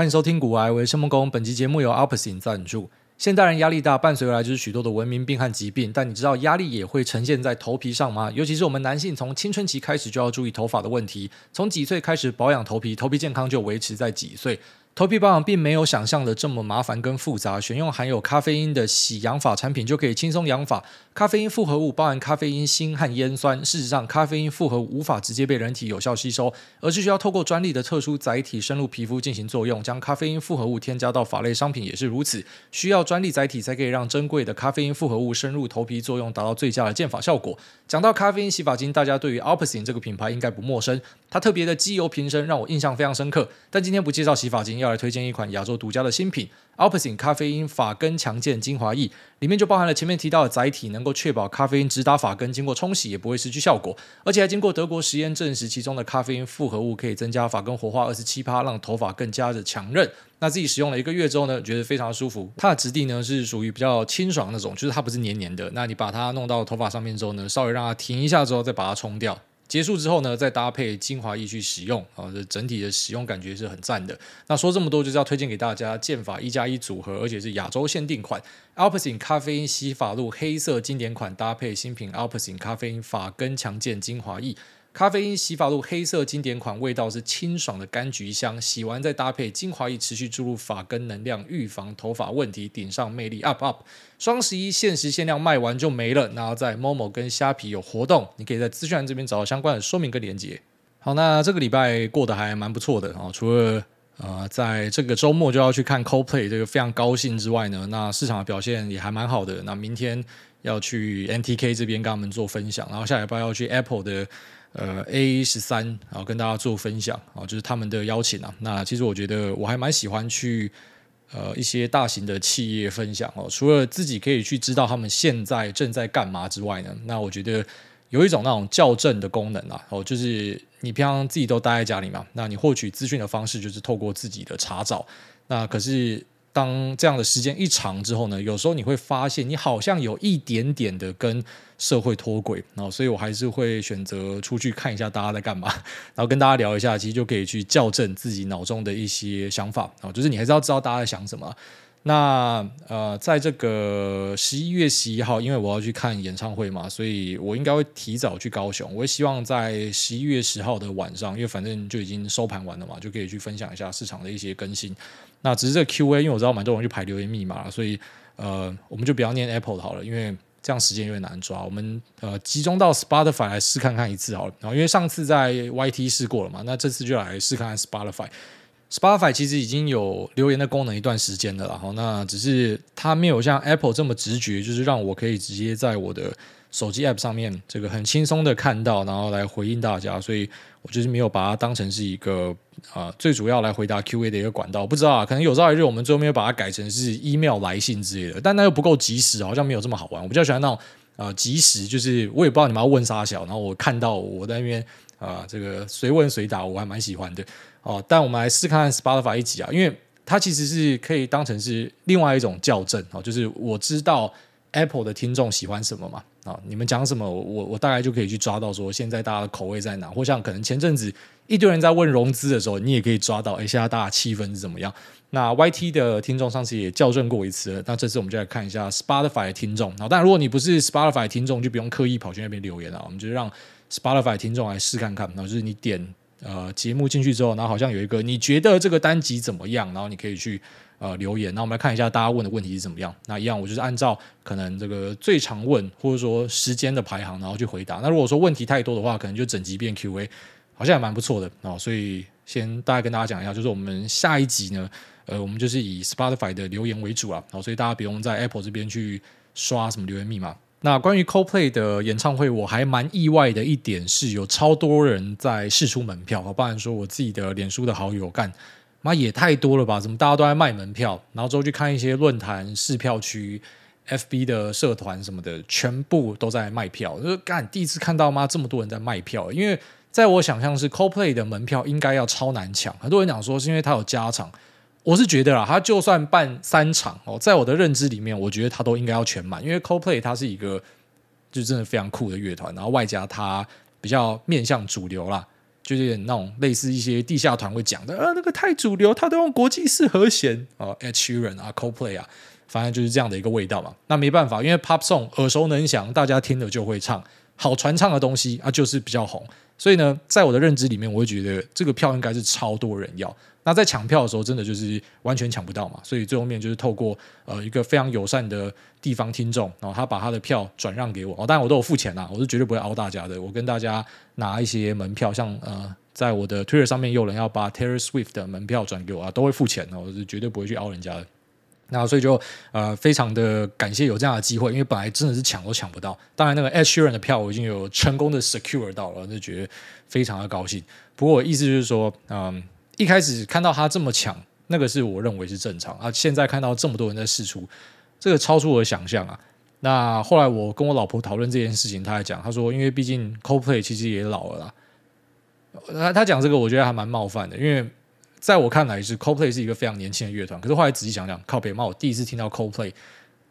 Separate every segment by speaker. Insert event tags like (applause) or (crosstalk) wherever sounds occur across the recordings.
Speaker 1: 欢迎收听古癌，我是谢孟恭。本期节目由 Alpecin 赞助。现代人压力大，伴随而来就是许多的文明病和疾病。但你知道压力也会呈现在头皮上吗？尤其是我们男性，从青春期开始就要注意头发的问题。从几岁开始保养头皮，头皮健康就维持在几岁。头皮保养并没有想象的这么麻烦跟复杂，选用含有咖啡因的洗养发产品就可以轻松养发。咖啡因复合物包含咖啡因锌和烟酸，事实上，咖啡因复合物无法直接被人体有效吸收，而是需要透过专利的特殊载体深入皮肤进行作用。将咖啡因复合物添加到发类商品也是如此，需要专利载体才可以让珍贵的咖啡因复合物深入头皮作用，达到最佳的健发效果。讲到咖啡因洗发精，大家对于 Alpecin 这个品牌应该不陌生，它特别的机油瓶身让我印象非常深刻。但今天不介绍洗发精，要来推荐一款亚洲独家的新品 Alpecin 咖啡因发根强健精华液，里面就包含了前面提到的载体，能够确保咖啡因直达发根，经过冲洗也不会失去效果，而且还经过德国实验证实，其中的咖啡因复合物可以增加发根活化二十七趴，让头发更加的强韧。那自己使用了一个月之后呢，觉得非常舒服。它的质地呢是属于比较清爽那种，就是它不是黏黏的。那你把它弄到头发上面之后呢，稍微让它停一下之后，再把它冲掉。结束之后呢，再搭配精华液去使用，啊，这整体的使用感觉是很赞的。那说这么多，就是要推荐给大家剑法一加一组合，而且是亚洲限定款 Alpecin 咖啡因洗发露黑色经典款，搭配新品 Alpecin 咖啡因发根强健精华液。咖啡因洗发露黑色经典款，味道是清爽的柑橘香，洗完再搭配精华液，持续注入发根能量，预防头发问题，顶上魅力 up up。双十一限时限量卖完就没了，然后在 Momo 跟虾皮有活动，你可以在资讯栏这边找到相关的说明跟连接。好，那这个礼拜过得还蛮不错的啊，除了呃在这个周末就要去看 Coldplay 这个非常高兴之外呢，那市场的表现也还蛮好的。那明天要去 NTK 这边跟他们做分享，然后下礼拜要去 Apple 的。呃，A 十三，然后跟大家做分享啊，就是他们的邀请啊。那其实我觉得我还蛮喜欢去呃一些大型的企业分享哦。除了自己可以去知道他们现在正在干嘛之外呢，那我觉得有一种那种校正的功能啊。哦，就是你平常自己都待在家里嘛，那你获取资讯的方式就是透过自己的查找。那可是。当这样的时间一长之后呢，有时候你会发现你好像有一点点的跟社会脱轨，然后所以我还是会选择出去看一下大家在干嘛，(laughs) 然后跟大家聊一下，其实就可以去校正自己脑中的一些想法啊，就是你还是要知道大家在想什么。那呃，在这个十一月十一号，因为我要去看演唱会嘛，所以我应该会提早去高雄。我也希望在十一月十号的晚上，因为反正就已经收盘完了嘛，就可以去分享一下市场的一些更新。那只是这个 Q&A，因为我知道蛮多人去排留言密码，所以呃，我们就不要念 Apple 好了，因为这样时间有点难抓。我们呃集中到 Spotify 来试看看一次好了。然后因为上次在 YT 试过了嘛，那这次就来试看看 Spotify。Spotify 其实已经有留言的功能一段时间了，然后那只是它没有像 Apple 这么直觉，就是让我可以直接在我的手机 App 上面这个很轻松的看到，然后来回应大家，所以我就是没有把它当成是一个啊、呃、最主要来回答 QA 的一个管道。不知道啊，可能有朝一日我们最后没有把它改成是 email 来信之类的，但那又不够及时，好像没有这么好玩。我比较喜欢那种啊、呃、及时，就是我也不知道你们要问啥小，然后我看到我在那边啊、这个随问随答，我还蛮喜欢的。哦，但我们来试看看 Spotify 一集啊，因为它其实是可以当成是另外一种校正哦，就是我知道 Apple 的听众喜欢什么嘛，啊，你们讲什么，我我大概就可以去抓到说现在大家的口味在哪，或像可能前阵子一堆人在问融资的时候，你也可以抓到，哎，现在大家气氛是怎么样？那 YT 的听众上次也校正过一次，那这次我们就来看一下 Spotify 的听众。好，但如果你不是 Spotify 的听众，就不用刻意跑去那边留言了，我们就让 Spotify 的听众来试看看，然后就是你点。呃，节目进去之后，然后好像有一个你觉得这个单集怎么样？然后你可以去呃留言。那我们来看一下大家问的问题是怎么样。那一样，我就是按照可能这个最常问或者说时间的排行，然后去回答。那如果说问题太多的话，可能就整集变 Q&A，好像还蛮不错的、哦。所以先大概跟大家讲一下，就是我们下一集呢，呃，我们就是以 Spotify 的留言为主啊。好、所以大家不用在 Apple 这边去刷什么留言密码。那关于 Coldplay 的演唱会，我还蛮意外的一点是，有超多人在试出门票。我不然说我自己的脸书的好友干，妈也太多了吧？怎么大家都在卖门票？然后之后去看一些论坛、试票区、FB 的社团什么的，全部都在卖票。就是干第一次看到妈这么多人在卖票，因为在我想象是 Coldplay 的门票应该要超难抢。很多人讲说是因为它有加场。我是觉得啦，他就算办三场哦，在我的认知里面，我觉得他都应该要全满，因为 Coldplay 它是一个就真的非常酷的乐团，然后外加它比较面向主流啦，就是那种类似一些地下团会讲的，呃，那个太主流，他都用国际式和弦啊，H U N 啊，Coldplay 啊，反正就是这样的一个味道嘛。那没办法，因为 Pop Song 耳熟能详，大家听了就会唱，好传唱的东西啊，就是比较红。所以呢，在我的认知里面，我会觉得这个票应该是超多人要。那在抢票的时候，真的就是完全抢不到嘛。所以最后面就是透过呃一个非常友善的地方听众，然后他把他的票转让给我。哦，当然我都有付钱啦，我是绝对不会凹大家的。我跟大家拿一些门票，像呃在我的 Twitter 上面有人要把 Taylor Swift 的门票转给我啊，都会付钱的。我是绝对不会去凹人家的。那所以就呃非常的感谢有这样的机会，因为本来真的是抢都抢不到。当然那个 Heron 的票我已经有成功的 secure 到了，就觉得非常的高兴。不过我意思就是说，嗯。一开始看到他这么抢，那个是我认为是正常啊。现在看到这么多人在试出，这个超出我的想象啊。那后来我跟我老婆讨论这件事情，他还讲，他说，因为毕竟 CoPlay 其实也老了啦。他他讲这个，我觉得还蛮冒犯的，因为在我看来是 Coldplay 是一个非常年轻的乐团。可是后来仔细想想，靠北妈，我第一次听到 Coldplay，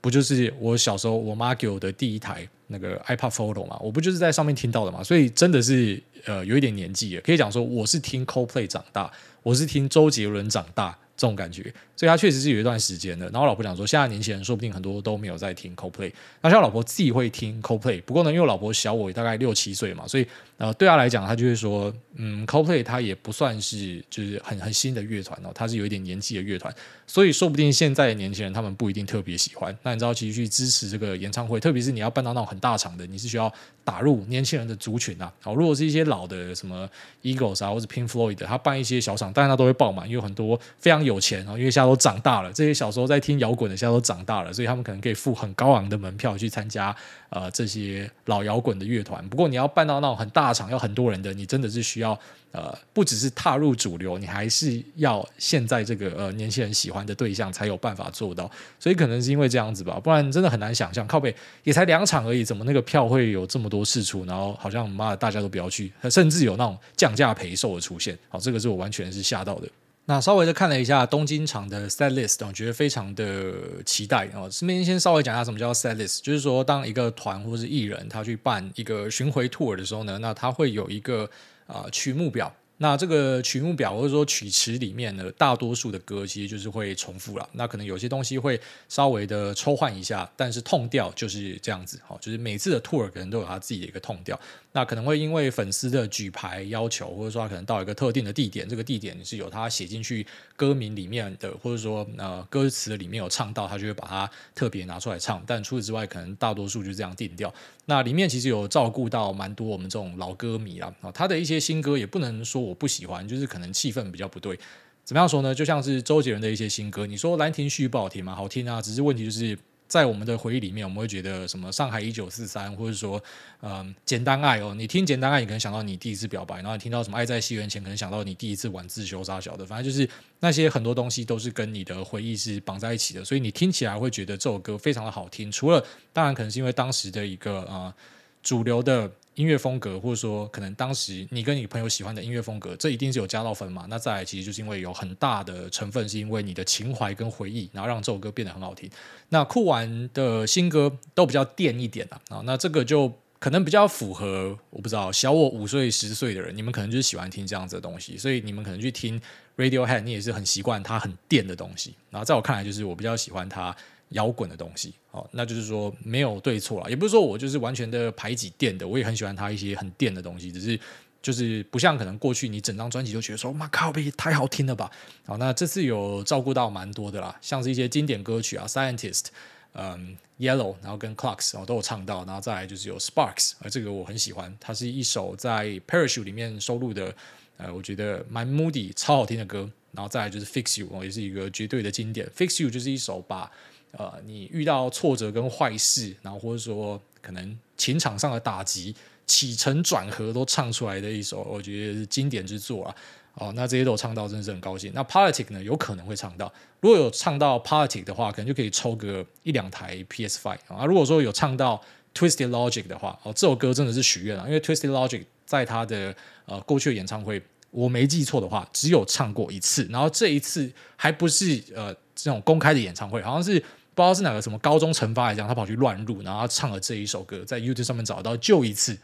Speaker 1: 不就是我小时候我妈给我的第一台那个 iPad Photo 嘛？我不就是在上面听到的嘛？所以真的是呃有一点年纪了，可以讲说我是听 Coldplay 长大。我是听周杰伦长大这种感觉，所以他确实是有一段时间的。然后老婆讲说，现在年轻人说不定很多都没有在听 Coldplay。那像老婆自己会听 Coldplay，不过呢，因为老婆小我大概六七岁嘛，所以呃，对他来讲，他就会说，嗯，Coldplay 他也不算是就是很很新的乐团哦，他是有一点年纪的乐团，所以说不定现在的年轻人他们不一定特别喜欢。那你知道，其实去支持这个演唱会，特别是你要办到那种很大场的，你是需要打入年轻人的族群啊。好，如果是一些老的什么 Eagles 啊，或者 Pink Floyd，他办一些小厂，当然他都会爆满，因为很多非常有钱哦，因为现在都长大了，这些小时候在听摇滚的，现在都长大了，所以他们可能可以付很高昂的门票去参加呃这些老摇滚的乐团。不过你要办到那种很大场，要很多人的，你真的是需要呃不只是踏入主流，你还是要现在这个呃年轻人喜欢的对象才有办法做到。所以可能是因为这样子吧，不然真的很难想象，靠北也才两场而已，怎么那个票会有这么多事出？然后好像妈的大家都不要去，甚至有那种降价赔售的出现。好，这个是我完全是吓到的。那稍微的看了一下东京场的 set list，我觉得非常的期待哦。顺便先稍微讲一下什么叫 set list，就是说当一个团或是艺人他去办一个巡回 tour 的时候呢，那他会有一个啊、曲目表。那这个曲目表或者说曲池里面呢，大多数的歌其实就是会重复了。那可能有些东西会稍微的抽换一下，但是痛调就是这样子。好，就是每次的 tour 可能都有他自己的一个痛调。那可能会因为粉丝的举牌要求，或者说他可能到一个特定的地点，这个地点是有他写进去歌名里面的，或者说呃歌词里面有唱到，他就会把它特别拿出来唱。但除此之外，可能大多数就这样定调。那里面其实有照顾到蛮多我们这种老歌迷。啊，他的一些新歌也不能说我不喜欢，就是可能气氛比较不对。怎么样说呢？就像是周杰伦的一些新歌，你说《兰亭序》不好听吗？好听啊，只是问题就是在我们的回忆里面，我们会觉得什么《上海一九四三》，或者说嗯《简单爱》哦。你听《简单爱》，你可能想到你第一次表白，然后你听到什么《爱在西元前》，可能想到你第一次玩自修啥小的。反正就是那些很多东西都是跟你的回忆是绑在一起的，所以你听起来会觉得这首歌非常的好听。除了当然可能是因为当时的一个啊。主流的音乐风格，或者说可能当时你跟你朋友喜欢的音乐风格，这一定是有加到分嘛？那再来，其实就是因为有很大的成分是因为你的情怀跟回忆，然后让这首歌变得很好听。那酷玩的新歌都比较电一点啊，啊，那这个就可能比较符合，我不知道小我五岁十岁的人，你们可能就是喜欢听这样子的东西，所以你们可能去听 Radiohead，你也是很习惯它很电的东西。然后在我看来，就是我比较喜欢它。摇滚的东西，哦，那就是说没有对错啦，也不是说我就是完全的排挤电的，我也很喜欢他一些很电的东西，只是就是不像可能过去你整张专辑都觉得说，妈靠，别太好听了吧，好，那这次有照顾到蛮多的啦，像是一些经典歌曲啊，Scientist，嗯，Yellow，然后跟 Clocks，然后都有唱到，然后再来就是有 Sparks，而这个我很喜欢，它是一首在 Parachute 里面收录的，呃，我觉得蛮 moody 超好听的歌，然后再来就是 Fix You，也是一个绝对的经典，Fix You 就是一首把呃，你遇到挫折跟坏事，然后或者说可能情场上的打击、起承转合都唱出来的一首，我觉得是经典之作啊。哦，那这些都唱到，真的是很高兴。那 Politic 呢，有可能会唱到。如果有唱到 Politic 的话，可能就可以抽个一两台 PS Five 啊。如果说有唱到 Twisted Logic 的话，哦，这首歌真的是许愿啊，因为 Twisted Logic 在他的呃过去的演唱会，我没记错的话，只有唱过一次，然后这一次还不是呃这种公开的演唱会，好像是。不知道是哪个什么高中惩罚来讲，他跑去乱入，然后他唱了这一首歌，在 YouTube 上面找到，就一次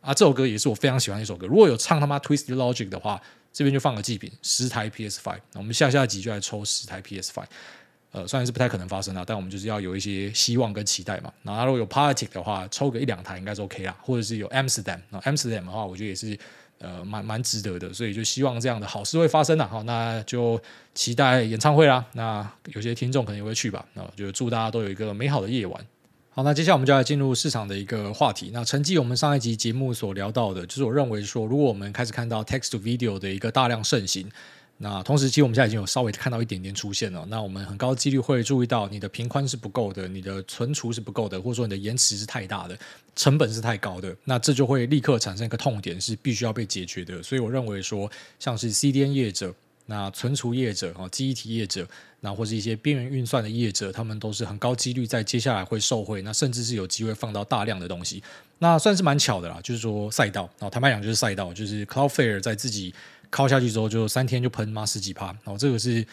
Speaker 1: 啊，这首歌也是我非常喜欢的一首歌。如果有唱他妈 Twisted Logic 的话，这边就放个祭品，十台 PS Five。那我们下下集就来抽十台 PS Five。呃，虽然是不太可能发生的，但我们就是要有一些希望跟期待嘛。那如果有 Politic 的话，抽个一两台应该是 OK 啦。或者是有 Amsterdam，那 Amsterdam 的话，我觉得也是呃蛮蛮值得的。所以就希望这样的好事会发生了。好，那就期待演唱会啦。那有些听众可能也会去吧。那就祝大家都有一个美好的夜晚。好，那接下来我们就来进入市场的一个话题。那承继我们上一集节目所聊到的，就是我认为说，如果我们开始看到 Text to Video 的一个大量盛行。那同时，其实我们现在已经有稍微看到一点点出现了。那我们很高几率会注意到，你的频宽是不够的，你的存储是不够的，或者说你的延迟是太大的，成本是太高的。那这就会立刻产生一个痛点，是必须要被解决的。所以我认为说，像是 CDN 业者、那存储业者、啊记忆体业者，那或是一些边缘运算的业者，他们都是很高几率在接下来会受惠，那甚至是有机会放到大量的东西。那算是蛮巧的啦，就是说赛道啊，坦白讲就是赛道，就是 Cloudflare 在自己。靠下去之后，就三天就喷嘛十几趴，然后这个是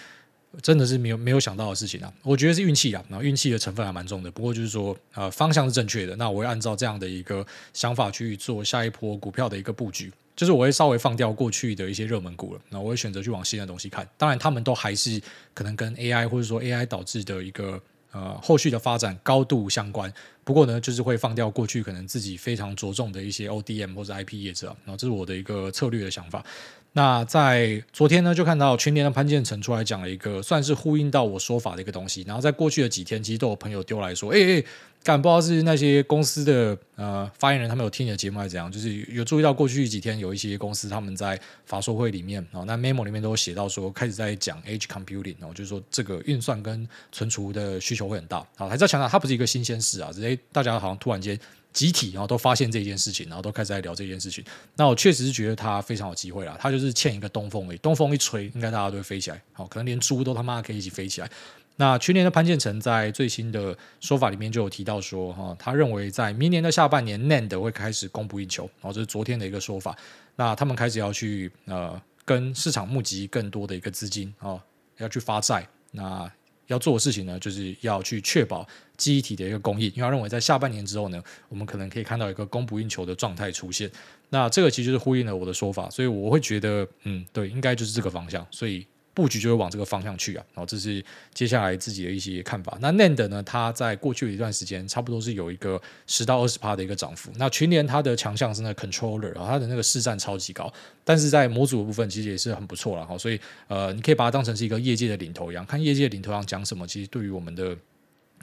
Speaker 1: 真的是没有没有想到的事情啊！我觉得是运气啊，然后运气的成分还蛮重的。不过就是说，呃，方向是正确的，那我会按照这样的一个想法去做下一波股票的一个布局，就是我会稍微放掉过去的一些热门股了，那我会选择去往新的东西看。当然，他们都还是可能跟 AI 或者说 AI 导致的一个呃后续的发展高度相关。不过呢，就是会放掉过去可能自己非常着重的一些 ODM 或者 IP 业者，然后这是我的一个策略的想法。那在昨天呢，就看到群联的潘建成出来讲了一个算是呼应到我说法的一个东西。然后在过去的几天，其实都有朋友丢来说：“哎、欸、哎，干、欸、不知道是那些公司的呃发言人，他们有听你的节目还是怎样？就是有注意到过去几天有一些公司他们在法说会里面啊，那 memo 里面都写到说，开始在讲 age computing，然后就是说这个运算跟存储的需求会很大。好，还是要强调，它不是一个新鲜事啊，直接大家好像突然间。集体然后都发现这件事情，然后都开始在聊这件事情。那我确实是觉得他非常有机会啦，他就是欠一个东风而已。东风一吹，应该大家都会飞起来。好，可能连猪都他妈可以一起飞起来。那去年的潘建成在最新的说法里面就有提到说，哈，他认为在明年的下半年，NAND 会开始供不应求。然后这是昨天的一个说法。那他们开始要去呃跟市场募集更多的一个资金啊，要去发债。那要做的事情呢，就是要去确保记忆体的一个供应，因为他认为在下半年之后呢，我们可能可以看到一个供不应求的状态出现。那这个其实就是呼应了我的说法，所以我会觉得，嗯，对，应该就是这个方向。所以。布局就会往这个方向去啊，然后这是接下来自己的一些看法。那 NAND 呢，它在过去的一段时间，差不多是有一个十到二十趴的一个涨幅。那群联它的强项是那 controller 然后，它的那个市占超级高，但是在模组的部分其实也是很不错了哈。所以呃，你可以把它当成是一个业界的领头羊，看业界领头羊讲什么，其实对于我们的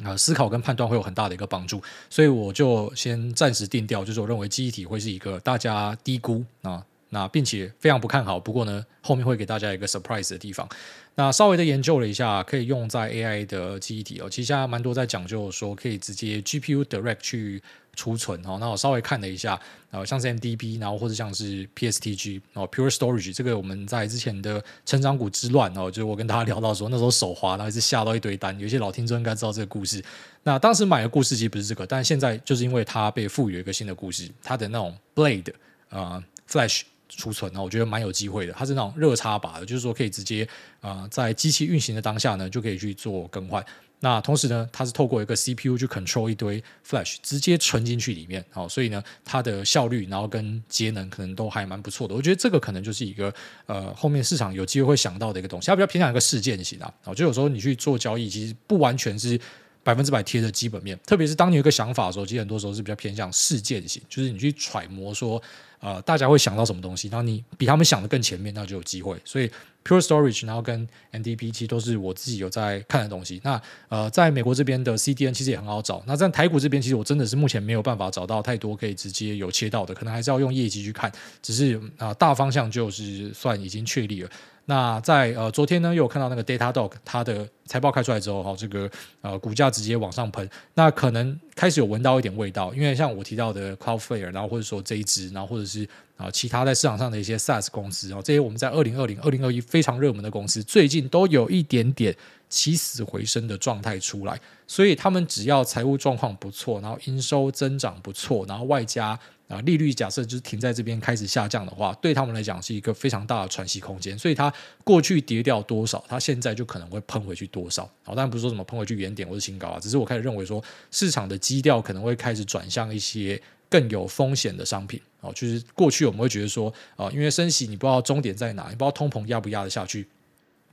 Speaker 1: 啊思考跟判断会有很大的一个帮助。所以我就先暂时定调，就是我认为记忆体会是一个大家低估啊。那并且非常不看好，不过呢，后面会给大家一个 surprise 的地方。那稍微的研究了一下，可以用在 AI 的记忆体哦。其实现在蛮多在讲究说可以直接 GPU direct 去储存哦。那我稍微看了一下，呃，像是 MDB，然后或者像是 PSTG 哦，Pure Storage 这个我们在之前的成长股之乱哦，就是我跟大家聊到说那时候手滑，然后一直下到一堆单。有些老听众应该知道这个故事。那当时买的故事其实不是这个，但现在就是因为它被赋予一个新的故事，它的那种 Blade 啊、Flash。储存呢，我觉得蛮有机会的。它是那种热插拔的，就是说可以直接啊、在机器运行的当下呢，就可以去做更换。那同时呢，它是透过一个 CPU 去 control 一堆 Flash，直接存进去里面。好，所以呢，它的效率，然后跟节能可能都还蛮不错的。我觉得这个可能就是一个呃，后面市场有机会会想到的一个东西。它比较偏向一个事件型啊。哦，就有时候你去做交易，其实不完全是百分之百贴着基本面。特别是当你有一个想法的时候，其实很多时候是比较偏向事件型，就是你去揣摩说。呃，大家会想到什么东西？然后你比他们想的更前面，那就有机会。所以 Pure Storage，然后跟 NDP 其实都是我自己有在看的东西。那呃，在美国这边的 CDN 其实也很好找。那在台股这边，其实我真的是目前没有办法找到太多可以直接有切到的，可能还是要用业绩去看。只是啊、大方向就是算已经确立了。那在呃昨天呢，又有看到那个 Datadog 它的财报开出来之后，哈，这个呃股价直接往上喷，那可能开始有闻到一点味道，因为像我提到的 Cloudflare，然后或者说这一支，然后或者是啊、其他在市场上的一些 SaaS 公司，然后，这些我们在二零二零、二零二一非常热门的公司，最近都有一点点起死回生的状态出来，所以他们只要财务状况不错，然后营收增长不错，然后外加。啊，利率假设就是停在这边开始下降的话，对他们来讲是一个非常大的喘息空间。所以它过去跌掉多少，它现在就可能会喷回去多少。好，当然不是说什么喷回去原点或是新高啊，只是我开始认为说市场的基调可能会开始转向一些更有风险的商品哦。就是过去我们会觉得说，啊，因为升息你不知道终点在哪，你不知道通膨压不压得下去。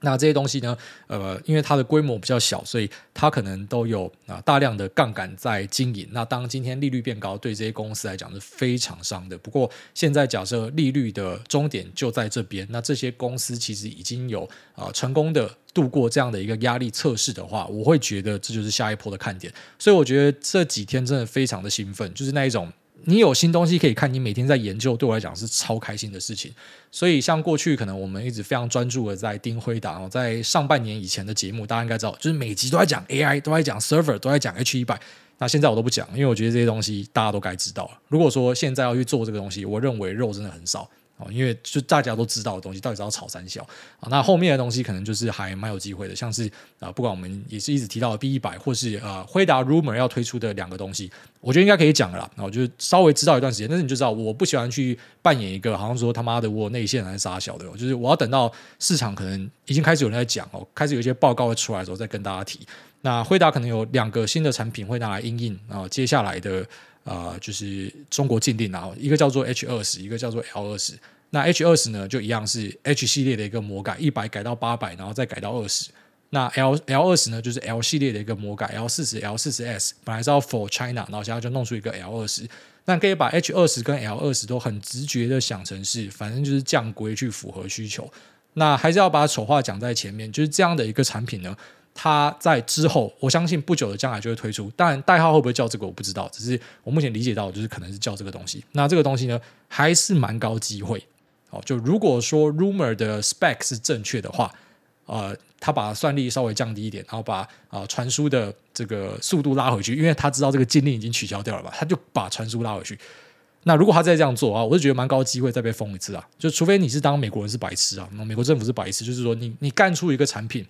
Speaker 1: 那这些东西呢，呃，因为它的规模比较小，所以它可能都有啊大量的杠杆在经营。那当今天利率变高，对这些公司来讲是非常伤的。不过现在假设利率的终点就在这边，那这些公司其实已经有啊成功的度过这样的一个压力测试的话，我会觉得这就是下一波的看点。所以我觉得这几天真的非常的兴奋，就是那一种。你有新东西可以看，你每天在研究，对我来讲是超开心的事情。所以，像过去可能我们一直非常专注的在丁辉达哦，在上半年以前的节目，大家应该知道，就是每集都在讲 AI，都在讲 server，都在讲 H 一百。那现在我都不讲，因为我觉得这些东西大家都该知道了。如果说现在要去做这个东西，我认为肉真的很少。哦，因为就大家都知道的东西，到底是要炒三小啊？那后面的东西可能就是还蛮有机会的，像是啊，不管我们也是一直提到的 B 一百，或是呃辉达 rumor 要推出的两个东西，我觉得应该可以讲了啦。然后就稍微知道一段时间，但是你就知道，我不喜欢去扮演一个好像说他妈的我内线还是啥小的，就是我要等到市场可能已经开始有人在讲哦，开始有一些报告会出来的时候再跟大家提。那辉达可能有两个新的产品会拿来因应啊，接下来的、呃、就是中国禁令啊，一个叫做 H 二十，一个叫做 L 二十。那 H 二十呢，就一样是 H 系列的一个魔改，一百改到八百，然后再改到二十。那 L L 二十呢，就是 L 系列的一个魔改，L 四十、L 四十 S 本来是要 For China，然后现在就弄出一个 L 二十。那可以把 H 二十跟 L 二十都很直觉的想成是，反正就是降规去符合需求。那还是要把丑话讲在前面，就是这样的一个产品呢，它在之后，我相信不久的将来就会推出。当然代号会不会叫这个我不知道，只是我目前理解到就是可能是叫这个东西。那这个东西呢，还是蛮高机会。哦，就如果说 rumor 的 spec 是正确的话，呃，他把算力稍微降低一点，然后把啊传输的这个速度拉回去，因为他知道这个禁令已经取消掉了吧，他就把传输拉回去。那如果他再这样做啊，我就觉得蛮高机会再被封一次啊。就除非你是当美国人是白痴啊，那美国政府是白痴，就是说你你干出一个产品，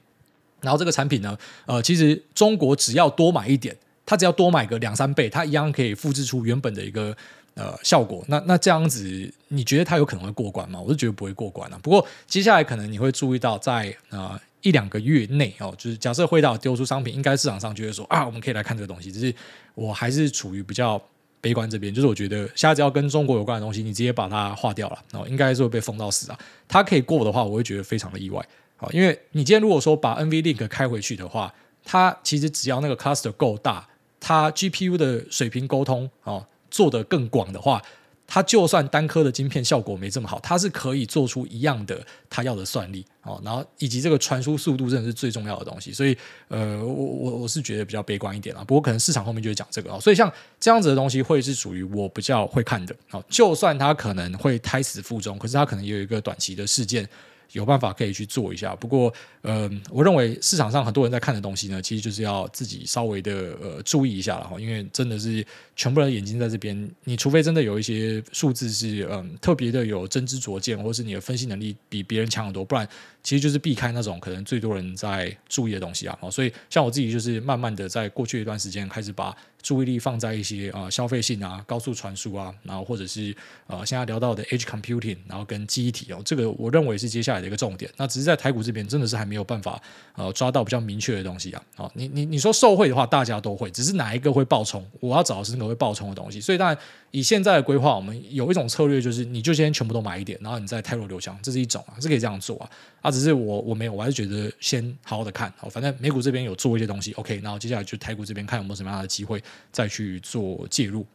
Speaker 1: 然后这个产品呢，呃，其实中国只要多买一点，它只要多买个两三倍，它一样可以复制出原本的一个。呃，效果那那这样子，你觉得它有可能会过关吗？我是觉得不会过关啊。不过接下来可能你会注意到在，在呃一两个月内哦，就是假设会到丢出商品，应该市场上就会说啊，我们可以来看这个东西。只是我还是处于比较悲观这边，就是我觉得下次要跟中国有关的东西，你直接把它划掉了，哦，应该是会被封到死啊。它可以过的话，我会觉得非常的意外。好，因为你今天如果说把 NVLink 开回去的话，它其实只要那个 cluster 够大，它 GPU 的水平沟通哦。做得更广的话，它就算单颗的晶片效果没这么好，它是可以做出一样的它要的算力哦，然后以及这个传输速度真的是最重要的东西，所以呃，我我我是觉得比较悲观一点啊。不过可能市场后面就会讲这个啊，所以像这样子的东西会是属于我比较会看的哦，就算它可能会胎死腹中，可是它可能也有一个短期的事件。有办法可以去做一下，不过，呃，我认为市场上很多人在看的东西呢，其实就是要自己稍微的呃注意一下了哈，因为真的是全部人的眼睛在这边，你除非真的有一些数字是嗯、特别的有真知灼见，或是你的分析能力比别人强很多，不然其实就是避开那种可能最多人在注意的东西啊。所以像我自己就是慢慢的在过去一段时间开始把。注意力放在一些啊、消费性啊、高速传输啊，然后或者是呃现在聊到的 edge computing，然后跟记忆体哦，这个我认为是接下来的一个重点。那只是在台股这边真的是还没有办法呃抓到比较明确的东西啊。好、哦，你你你说受惠的话，大家都会，只是哪一个会爆冲？我要找的是那个会爆冲的东西。所以当然以现在的规划，我们有一种策略就是，你就先全部都买一点，然后你再泰弱留强，这是一种啊，是可以这样做啊。啊，只是我我没有，我还是觉得先好好的看。好，反正美股这边有做一些东西，OK，然后接下来就泰股这边看有没有什么样的机会再去。做介入，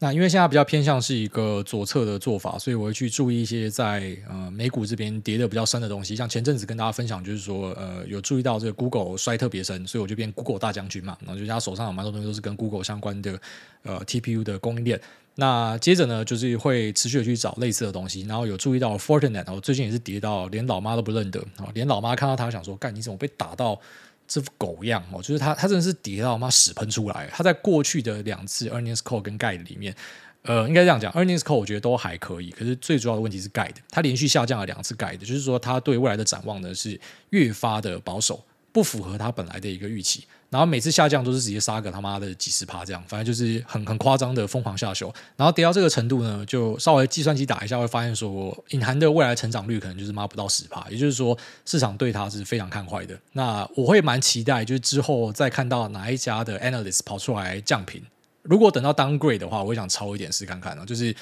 Speaker 1: 那因为现在比较偏向是一个左侧的做法，所以我会去注意一些在呃美股这边跌的比较深的东西。像前阵子跟大家分享，就是说呃有注意到这个 Google 摔特别深，所以我就变 Google 大将军嘛。然后就他手上有蛮多东西都是跟 Google 相关的呃 TPU 的供应链。那接着呢，就是会持续的去找类似的东西。然后有注意到 Fortinet，我最近也是跌到连老妈都不认得啊，连老妈看到他想说，干你怎么被打到？这副狗样哦，就是他，他真的是跌到妈屎喷出来。他在过去的两次 earnings call 跟 guide 里面，呃，应该这样讲，earnings call 我觉得都还可以。可是最主要的问题是 guide，他连续下降了两次 guide，就是说他对未来的展望呢是越发的保守，不符合他本来的一个预期。然后每次下降都是直接杀个他妈的几十趴这样，反正就是很很夸张的疯狂下修。然后跌到这个程度呢，就稍微计算机打一下会发现说，隐含的未来成长率可能就是妈不到十趴，也就是说市场对它是非常看坏的。那我会蛮期待，就是之后再看到哪一家的 analyst 跑出来降评，如果等到 downgrade 的话，我也想抄一点试看看呢。就是，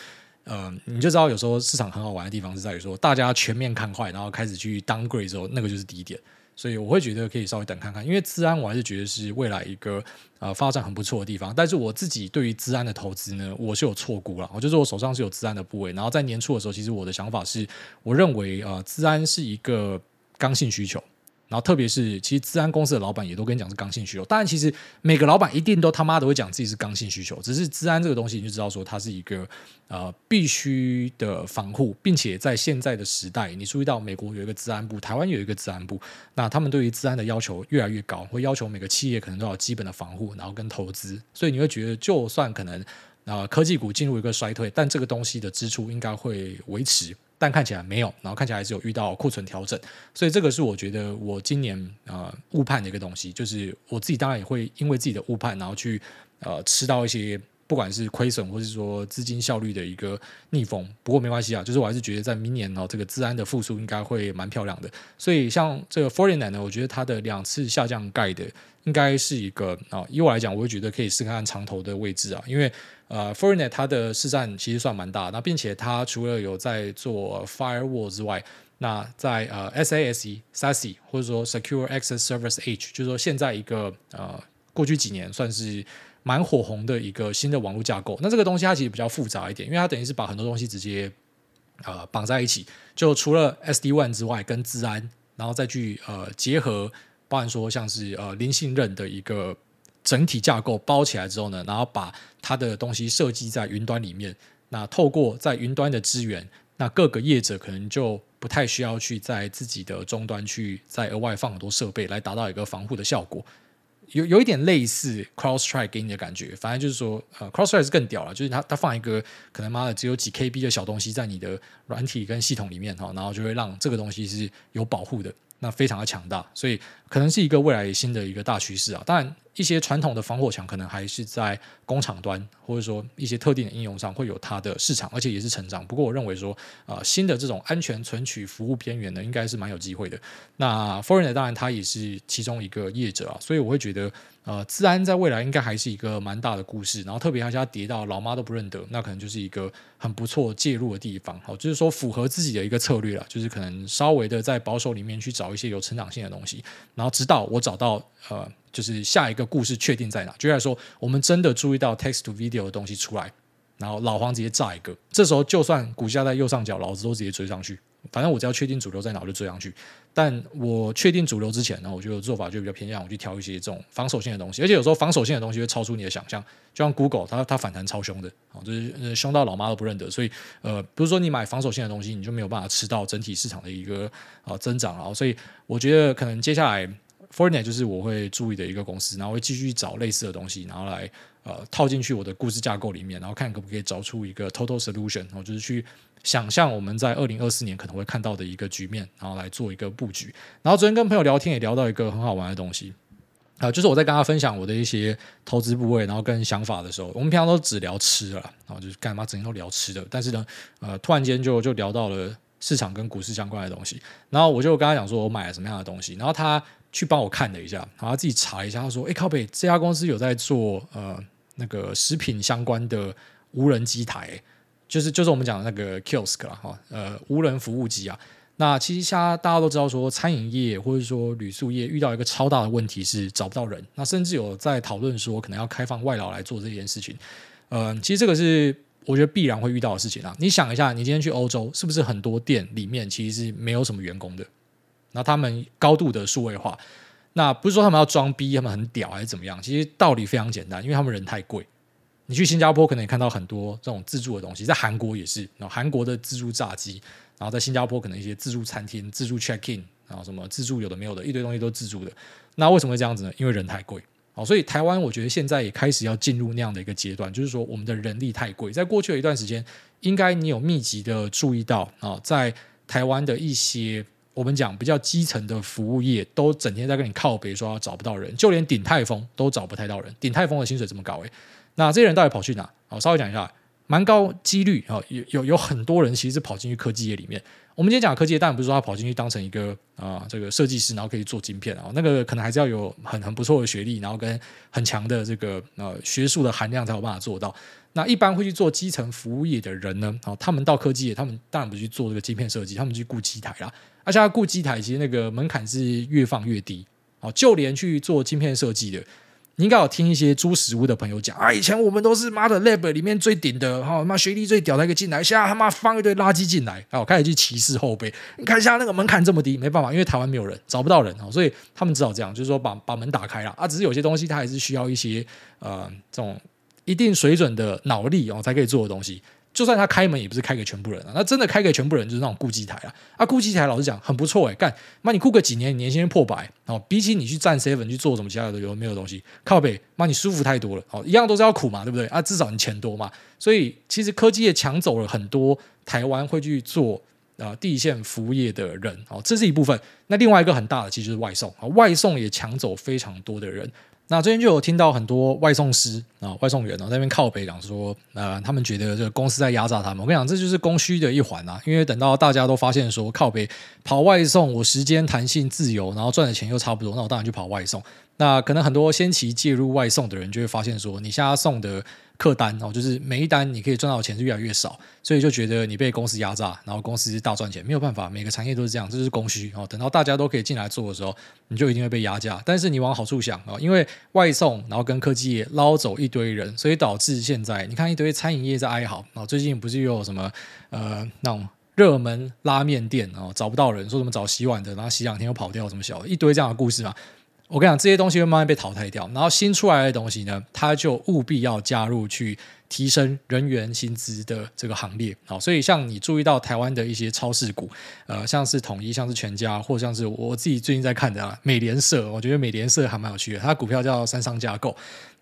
Speaker 1: 嗯，你就知道有时候市场很好玩的地方是在于说，大家全面看坏，然后开始去 downgrade 之后，那个就是低点。所以我会觉得可以稍微等看看，因为资安我还是觉得是未来一个呃发展很不错的地方。但是我自己对于资安的投资呢，我是有错估了。我就是我手上是有资安的部位，然后在年初的时候，其实我的想法是，我认为呃资安是一个刚性需求。然后，特别是其实治安公司的老板也都跟你讲是刚性需求。当然，其实每个老板一定都他妈的会讲自己是刚性需求。只是治安这个东西，你就知道说它是一个呃必须的防护，并且在现在的时代，你注意到美国有一个治安部，台湾有一个治安部，那他们对于治安的要求越来越高，会要求每个企业可能都要基本的防护，然后跟投资。所以你会觉得，就算可能啊、呃、科技股进入一个衰退，但这个东西的支出应该会维持。但看起来没有，然后看起来还是有遇到库存调整，所以这个是我觉得我今年呃误判的一个东西，就是我自己当然也会因为自己的误判，然后去呃吃到一些不管是亏损或是说资金效率的一个逆风。不过没关系啊，就是我还是觉得在明年哦，这个资安的复苏应该会蛮漂亮的。所以像这个 Fortinet 呢，我觉得它的两次下降盖的应该是一个啊，以我来讲，我会觉得可以试看看长投的位置啊，因为。呃，Fortinet 它的市占其实算蛮大，那并且它除了有在做 Firewall 之外，那在呃 SASE、SASE 或者说 Secure Access Service Edge，就是说现在一个呃过去几年算是蛮火红的一个新的网络架构。那这个东西它其实比较复杂一点，因为它等于是把很多东西直接呃绑在一起，就除了 SD-WAN 之外，跟治安，然后再去呃结合，包含说像是呃零信任的一个。整体架构包起来之后呢，然后把它的东西设计在云端里面。那透过在云端的资源，那各个业者可能就不太需要去在自己的终端去再额外放很多设备来达到一个防护的效果。有有一点类似 CrowdStrike 给你的感觉，反正就是说，呃，CrowdStrike 是更屌了，就是它它放一个可能妈的只有几 KB 的小东西在你的软体跟系统里面哈，然后就会让这个东西是有保护的，那非常的强大，所以可能是一个未来新的一个大趋势啊。当然。一些传统的防火墙可能还是在工厂端，或者说一些特定的应用上会有它的市场，而且也是成长。不过我认为说，呃，新的这种安全存取服务边缘呢，应该是蛮有机会的。那 Fortinet 当然它也是其中一个业者啊，所以我会觉得。呃，自安在未来应该还是一个蛮大的故事，然后特别还是要跌到老妈都不认得，那可能就是一个很不错介入的地方。好，就是说符合自己的一个策略了，就是可能稍微的在保守里面去找一些有成长性的东西，然后直到我找到呃，就是下一个故事确定在哪，就来说我们真的注意到 text to video 的东西出来，然后老黄直接炸一个，这时候就算股价在右上角，老子都直接追上去。反正我只要确定主流在哪，我就追上去。但我确定主流之前呢，我觉得做法就比较偏向我去挑一些这种防守性的东西，而且有时候防守性的东西会超出你的想象。就像 Google，它它反弹超凶的啊，就是凶到老妈都不认得。所以呃，不是说你买防守性的东西，你就没有办法吃到整体市场的一个啊增长啊。所以我觉得可能接下来 Fortinet 就是我会注意的一个公司，然后会继续找类似的东西，然后来呃套进去我的故事架构里面，然后看可不可以找出一个 Total Solution，然后就是去。想象我们在二零二四年可能会看到的一个局面，然后来做一个布局。然后昨天跟朋友聊天也聊到一个很好玩的东西，啊、就是我在跟他分享我的一些投资部位，然后跟想法的时候，我们平常都只聊吃的，然后就是干嘛整天都聊吃的。但是呢，呃，突然间就就聊到了市场跟股市相关的东西。然后我就跟他讲说我买了什么样的东西，然后他去帮我看了一下，然后自己查一下，他说：“哎，靠北，这家公司有在做呃那个食品相关的无人机台、”就是就是我们讲的那个 kiosk 啦，哈，呃，无人服务机啊。那其实现在大家都知道，说餐饮业或者说旅宿业遇到一个超大的问题是找不到人。那甚至有在讨论说，可能要开放外劳来做这件事情。嗯、其实这个是我觉得必然会遇到的事情啊。你想一下，你今天去欧洲，是不是很多店里面其实是没有什么员工的？那他们高度的数位化，那不是说他们要装逼，他们很屌还是怎么样？其实道理非常简单，因为他们人太贵。你去新加坡可能也看到很多这种自助的东西，在韩国也是，然后韩国的自助炸鸡，然后在新加坡可能一些自助餐厅、自助 check in，然后什么自助有的没有的，一堆东西都自助的。那为什么会这样子呢？因为人太贵。好，所以台湾我觉得现在也开始要进入那样的一个阶段，就是说我们的人力太贵。在过去的一段时间，应该你有密集的注意到啊，在台湾的一些我们讲比较基层的服务业，都整天在跟你靠北说找不到人，就连鼎泰丰都找不太到人。鼎泰丰的薪水这么高诶。那这些人到底跑去哪？我稍微讲一下，蛮高几率啊，有有有很多人其实是跑进去科技业里面。我们今天讲科技业，当然不是说他跑进去当成一个啊、呃、这个设计师，然后可以做晶片啊，那个可能还是要有很很不错的学历，然后跟很强的这个呃学术的含量才有办法做到。那一般会去做基层服务业的人呢，啊，他们到科技业，他们当然不去做这个晶片设计，他们去雇机台啦。而且他顾机台，其实那个门槛是越放越低。啊，就连去做晶片设计的。你应该有听一些猪食屋的朋友讲啊，以前我们都是妈的 lab 里面最顶的哈，妈学历最屌的一个进来，现在他妈放一堆垃圾进来，啊，开始去歧视后辈。你看一下那个门槛这么低，没办法，因为台湾没有人，找不到人啊，所以他们只好这样，就是说把把门打开了啊。只是有些东西它还是需要一些呃这种一定水准的脑力哦才可以做的东西。就算他开门，也不是开给全部人啊。那真的开给全部人，就是那种顾机台啊。啊，顾机台老实讲很不错哎，干妈你顾个几年，你年薪破百哦。比起你去站 seven 去做什么其他的有没有东西？靠北妈你舒服太多了哦，一样都是要苦嘛，对不对啊？至少你钱多嘛。所以其实科技业抢走了很多台湾会去做啊、呃、第一线服务业的人哦，这是一部分。那另外一个很大的其实就是外送啊，外送也抢走非常多的人。那最近就有听到很多外送师啊、外送员啊在那边靠北讲说，呃，他们觉得这个公司在压榨他们。我跟你讲，这就是供需的一环啊。因为等到大家都发现说靠北跑外送，我时间弹性自由，然后赚的钱又差不多，那我当然就跑外送。那可能很多先期介入外送的人就会发现说，你现在送的。客单哦，就是每一单你可以赚到的钱是越来越少，所以就觉得你被公司压榨，然后公司大赚钱，没有办法，每个产业都是这样，这就是供需哦。等到大家都可以进来做的时候，你就一定会被压价。但是你往好处想啊，因为外送，然后跟科技业捞走一堆人，所以导致现在你看一堆餐饮业在哀嚎啊。最近不是又有什么呃那种热门拉面店哦，找不到人，说什么找洗碗的，然后洗两天又跑掉，什么小一堆这样的故事嘛。我跟你讲，这些东西会慢慢被淘汰掉，然后新出来的东西呢，它就务必要加入去提升人员薪资的这个行列。好，所以像你注意到台湾的一些超市股，呃，像是统一，像是全家，或像是我自己最近在看的啊，美联社，我觉得美联社还蛮有趣的，它股票叫三商架构，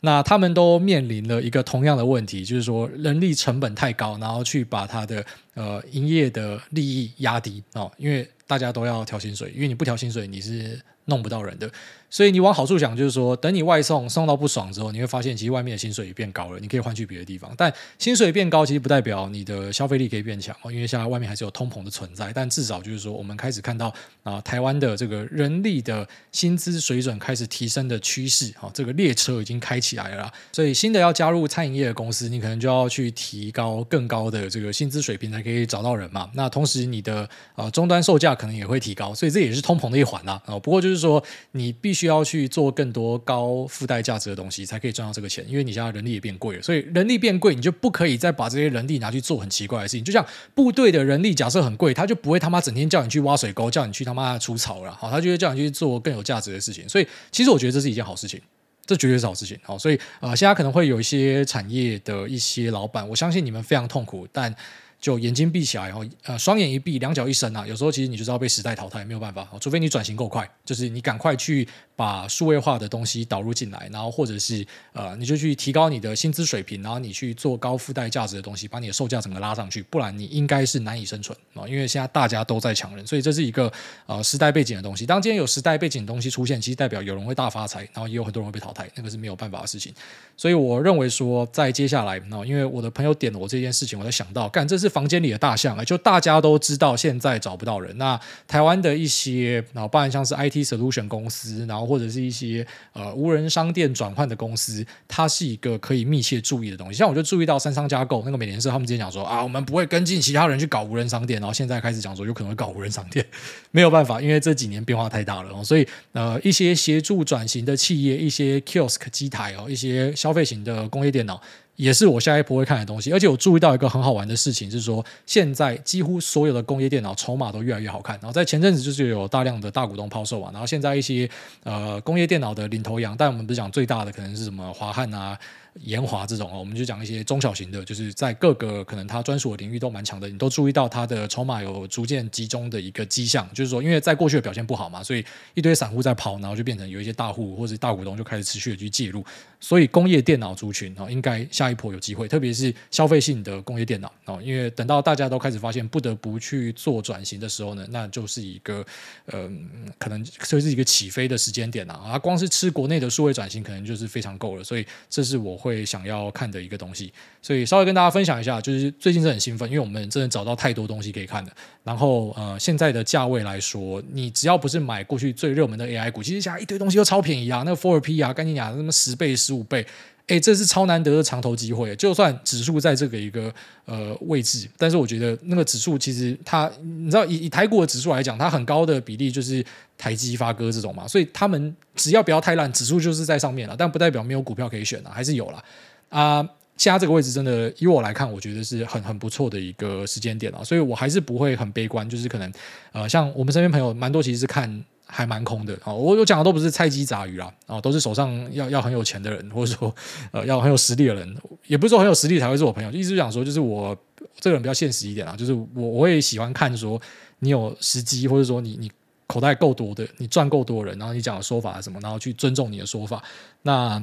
Speaker 1: 那他们都面临了一个同样的问题，就是说人力成本太高，然后去把它的呃营业的利益压低哦，因为大家都要调薪水，因为你不调薪水，你是弄不到人的。所以你往好处想，就是说，等你外送送到不爽之后，你会发现其实外面的薪水也变高了，你可以换去别的地方。但薪水变高，其实不代表你的消费力可以变强哦，因为现在外面还是有通膨的存在。但至少就是说，我们开始看到啊，台湾的这个人力的薪资水准开始提升的趋势啊，这个列车已经开起来了。所以新的要加入餐饮业的公司，你可能就要去提高更高的这个薪资水平，才可以找到人嘛。那同时你的啊终端售价可能也会提高，所以这也是通膨的一环啦。啊，不过就是说你必须。需要去做更多高附带价值的东西，才可以赚到这个钱。因为你现在人力也变贵了，所以人力变贵，你就不可以再把这些人力拿去做很奇怪的事情。就像部队的人力假设很贵，他就不会他妈整天叫你去挖水沟，叫你去他妈除草了。好，他就会叫你去做更有价值的事情。所以，其实我觉得这是一件好事情，这绝对是好事情。好，所以呃，现在可能会有一些产业的一些老板，我相信你们非常痛苦，但。就眼睛闭起来，然后呃双眼一闭，两脚一伸啊，有时候其实你就知道被时代淘汰，没有办法，除非你转型够快，就是你赶快去把数位化的东西导入进来，然后或者是呃你就去提高你的薪资水平，然后你去做高附带价值的东西，把你的售价整个拉上去，不然你应该是难以生存啊，因为现在大家都在抢人，所以这是一个呃时代背景的东西。当今天有时代背景的东西出现，其实代表有人会大发财，然后也有很多人会被淘汰，那个是没有办法的事情。所以我认为说，在接下来，那因为我的朋友点了我这件事情，我才想到，干这是房间里的大象啊！就大家都知道，现在找不到人。那台湾的一些，然后包含像是 IT solution 公司，然后或者是一些呃无人商店转换的公司，它是一个可以密切注意的东西。像我就注意到三商架构那个美联社，他们之前讲说啊，我们不会跟进其他人去搞无人商店，然后现在开始讲说有可能会搞无人商店，没有办法，因为这几年变化太大了。所以呃，一些协助转型的企业，一些 kiosk 机台哦，一些消费型的工业电脑。也是我下一步会看的东西，而且我注意到一个很好玩的事情，是说现在几乎所有的工业电脑筹码都越来越好看。然后在前阵子就是有大量的大股东抛售啊，然后现在一些呃工业电脑的领头羊，但我们不是讲最大的可能是什么华汉啊。延华这种哦，我们就讲一些中小型的，就是在各个可能它专属的领域都蛮强的，你都注意到它的筹码有逐渐集中的一个迹象，就是说，因为在过去的表现不好嘛，所以一堆散户在跑，然后就变成有一些大户或者大股东就开始持续的去介入，所以工业电脑族群啊，应该下一波有机会，特别是消费性的工业电脑哦，因为等到大家都开始发现不得不去做转型的时候呢，那就是一个嗯、呃，可能就是一个起飞的时间点啊。啊，光是吃国内的数位转型，可能就是非常够了，所以这是我会想要看的一个东西。所以稍微跟大家分享一下，就是最近是很兴奋，因为我们真的找到太多东西可以看的。然后呃，现在的价位来说，你只要不是买过去最热门的 AI 股，其实现在一堆东西都超便宜啊，那个 Four P 啊，干你娘，什么十倍、十五倍。哎，这是超难得的长投机会。就算指数在这个一个呃位置，但是我觉得那个指数其实它，你知道以以台股的指数来讲，它很高的比例就是台积、发哥这种嘛，所以他们只要不要太烂，指数就是在上面了。但不代表没有股票可以选了，还是有了。啊。在这个位置真的，以我来看，我觉得是很很不错的一个时间点啊，所以我还是不会很悲观，就是可能呃，像我们身边朋友蛮多，其实是看。还蛮空的啊！我我讲的都不是菜鸡杂鱼啦，啊，都是手上要要很有钱的人，或者说呃要很有实力的人，也不是说很有实力才会是我朋友。意思是讲说，就是我这个人比较现实一点啊，就是我我会喜欢看说你有时机，或者说你你口袋够多的，你赚够多人，然后你讲的说法什么，然后去尊重你的说法。那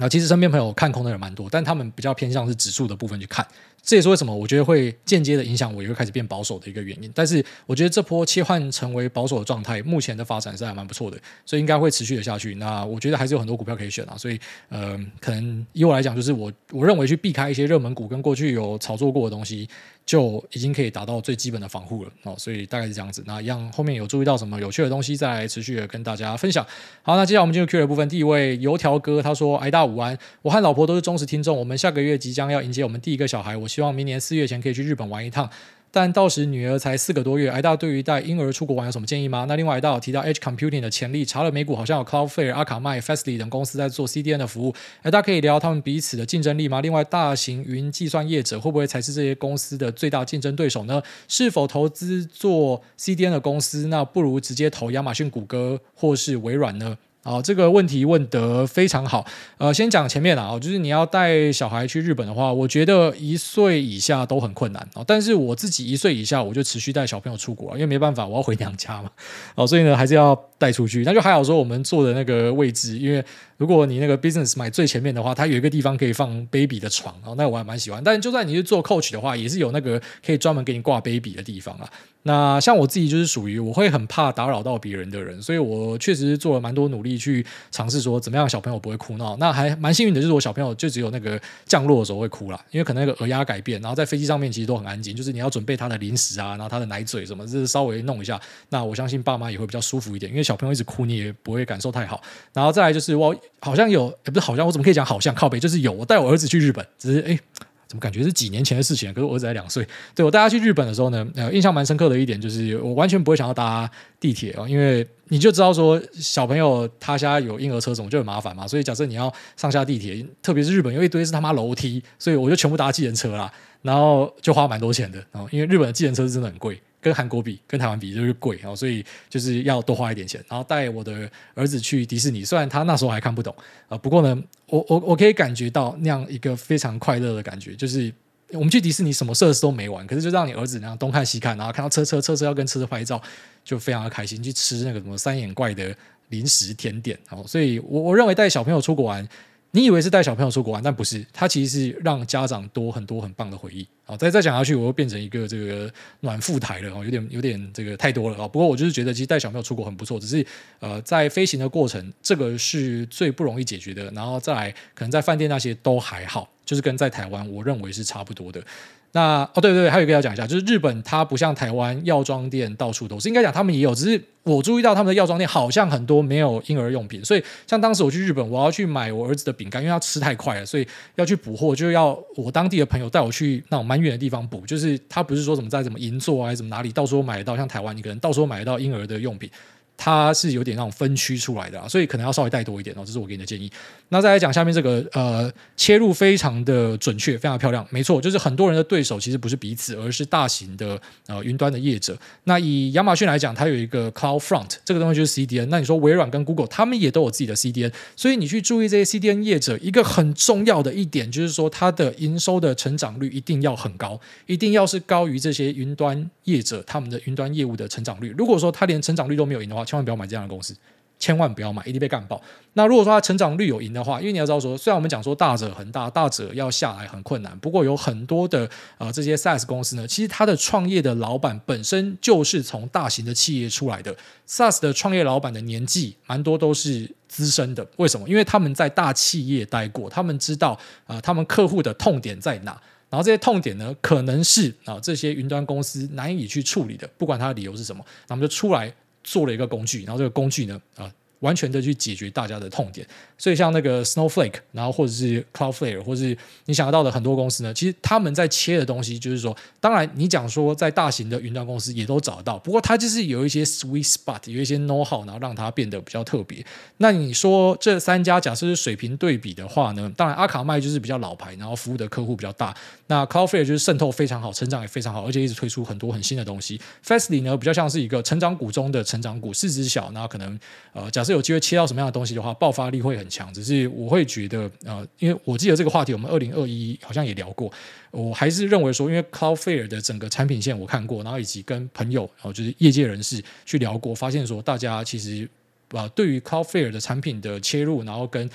Speaker 1: 啊，其实身边朋友看空的人蛮多，但他们比较偏向是指数的部分去看。这也是为什么我觉得会间接的影响我，也会开始变保守的一个原因。但是我觉得这波切换成为保守的状态，目前的发展是还蛮不错的，所以应该会持续的下去。那我觉得还是有很多股票可以选啊。所以呃，可能以我来讲，就是我我认为去避开一些热门股跟过去有炒作过的东西，就已经可以达到最基本的防护了哦。所以大概是这样子。那一样后面有注意到什么有趣的东西，再来持续的跟大家分享。好，那接下来我们进入 Q 的部分。第一位油条哥他说：“挨大午安，我和老婆都是忠实听众，我们下个月即将要迎接我们第一个小孩，我希望明年四月前。”可以去日本玩一趟，但到时女儿才四个多月。挨大对于带婴儿出国玩有什么建议吗？那另外，挨大有提到 Edge Computing 的潜力，查了美股好像有 Cloudflare、阿卡麦、Fastly 等公司在做 CDN 的服务。挨大可以聊他们彼此的竞争力吗？另外，大型云计算业者会不会才是这些公司的最大竞争对手呢？是否投资做 CDN 的公司，那不如直接投亚马逊、谷歌或是微软呢？好，这个问题问得非常好。呃，先讲前面啊，就是你要带小孩去日本的话，我觉得一岁以下都很困难哦。但是我自己一岁以下，我就持续带小朋友出国，因为没办法，我要回娘家嘛。哦，所以呢，还是要带出去。那就还好说，我们坐的那个位置，因为如果你那个 business 买最前面的话，它有一个地方可以放 baby 的床，哦，那我还蛮喜欢。但就算你是坐 coach 的话，也是有那个可以专门给你挂 baby 的地方啊。那像我自己就是属于我会很怕打扰到别人的人，所以我确实做了蛮多努力去尝试说怎么样小朋友不会哭闹。那还蛮幸运的，就是我小朋友就只有那个降落的时候会哭啦，因为可能那个耳压改变，然后在飞机上面其实都很安静，就是你要准备他的零食啊，然后他的奶嘴什么，就是稍微弄一下。那我相信爸妈也会比较舒服一点，因为小小朋友一直哭你也不会感受太好。然后再来就是我好像有，也不是好像，我怎么可以讲好像靠北，就是有我带我儿子去日本，只是诶。怎么感觉是几年前的事情？可是我儿子才两岁。对，我带他去日本的时候呢，(laughs) 呃，印象蛮深刻的一点就是，我完全不会想要搭地铁哦，因为你就知道说小朋友他家有婴儿车，怎么就很麻烦嘛。所以假设你要上下地铁，特别是日本有一堆是他妈楼梯，所以我就全部搭计程车啦，然后就花蛮多钱的。然后因为日本的计程车是真的很贵。跟韩国比，跟台湾比就是贵哦，所以就是要多花一点钱。然后带我的儿子去迪士尼，虽然他那时候还看不懂啊，不过呢，我我我可以感觉到那样一个非常快乐的感觉，就是我们去迪士尼什么设施都没玩，可是就让你儿子那样东看西看，然后看到车车车车要跟车车拍照，就非常的开心，去吃那个什么三眼怪的零食甜点哦。所以我我认为带小朋友出国玩。你以为是带小朋友出国玩，但不是，它其实是让家长多很多很棒的回忆。好，再再讲下去，我又变成一个这个暖富台了哦，有点有点这个太多了啊。不过我就是觉得，其实带小朋友出国很不错，只是呃，在飞行的过程，这个是最不容易解决的。然后再来，可能在饭店那些都还好，就是跟在台湾，我认为是差不多的。那哦，对对对，还有一个要讲一下，就是日本它不像台湾药妆店到处都是，应该讲他们也有，只是我注意到他们的药妆店好像很多没有婴儿用品，所以像当时我去日本，我要去买我儿子的饼干，因为他吃太快了，所以要去补货，就要我当地的朋友带我去那种蛮远的地方补，就是他不是说什么在什么银座啊，还是什么哪里，到时候买得到，像台湾你可能到时候买得到婴儿的用品。它是有点那种分区出来的啊，所以可能要稍微带多一点哦，这是我给你的建议。那再来讲下面这个呃，切入非常的准确，非常漂亮，没错，就是很多人的对手其实不是彼此，而是大型的呃云端的业者。那以亚马逊来讲，它有一个 CloudFront 这个东西就是 CDN。那你说微软跟 Google，他们也都有自己的 CDN，所以你去注意这些 CDN 业者，一个很重要的一点就是说，它的营收的成长率一定要很高，一定要是高于这些云端业者他们的云端业务的成长率。如果说它连成长率都没有赢的话，千万不要买这样的公司千万不要买，一定被干爆。那如果说它成长率有赢的话，因为你要知道说，虽然我们讲说大者恒大，大者要下来很困难，不过有很多的呃这些 SaaS 公司呢，其实它的创业的老板本身就是从大型的企业出来的。SaaS 的创业老板的年纪蛮多都是资深的，为什么？因为他们在大企业待过，他们知道啊、他们客户的痛点在哪，然后这些痛点呢，可能是啊、这些云端公司难以去处理的，不管它的理由是什么，那我们就出来。做了一个工具，然后这个工具呢，啊、完全的去解决大家的痛点。所以像那个 Snowflake，然后或者是 Cloudflare，或者是你想得到的很多公司呢，其实他们在切的东西就是说，当然你讲说在大型的云端公司也都找到，不过它就是有一些 sweet spot，有一些 know how，然后让它变得比较特别。那你说这三家假设是水平对比的话呢，当然阿卡麦就是比较老牌，然后服务的客户比较大。那 Cloudflare 就是渗透非常好，成长也非常好，而且一直推出很多很新的东西。Fastly 呢，比较像是一个成长股中的成长股，市值小，然后可能呃，假设有机会切到什么样的东西的话，爆发力会很强。只是我会觉得呃，因为我记得这个话题我们二零二一好像也聊过，我还是认为说，因为 Cloudflare 的整个产品线我看过，然后以及跟朋友然后，就是业界人士去聊过，发现说大家其实啊、呃，对于 Cloudflare 的产品的切入，然后跟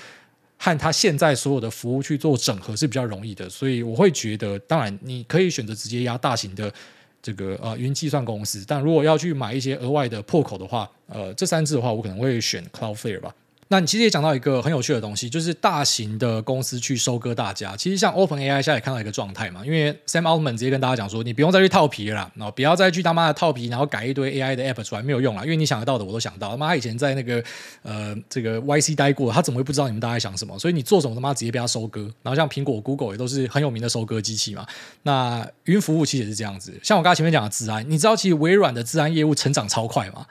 Speaker 1: 和他现在所有的服务去做整合是比较容易的，所以我会觉得，当然你可以选择直接压大型的这个呃云计算公司，但如果要去买一些额外的破口的话，呃，这三只的话，我可能会选 Cloudflare 吧。那你其实也讲到一个很有趣的东西，就是大型的公司去收割大家。其实像 OpenAI 现在也看到一个状态嘛，因为 Sam Altman 直接跟大家讲说，你不用再去套皮了，然后不要再去他妈的套皮，然后改一堆 AI 的 App 出来没有用啦，因为你想得到的我都想到。他妈以前在那个呃这个 YC 待过，他怎么会不知道你们大家想什么？所以你做什么他妈直接被他收割。然后像苹果、Google 也都是很有名的收割机器嘛。那云服务其实也是这样子，像我刚才前面讲的资安，你知道其实微软的资安业务成长超快吗？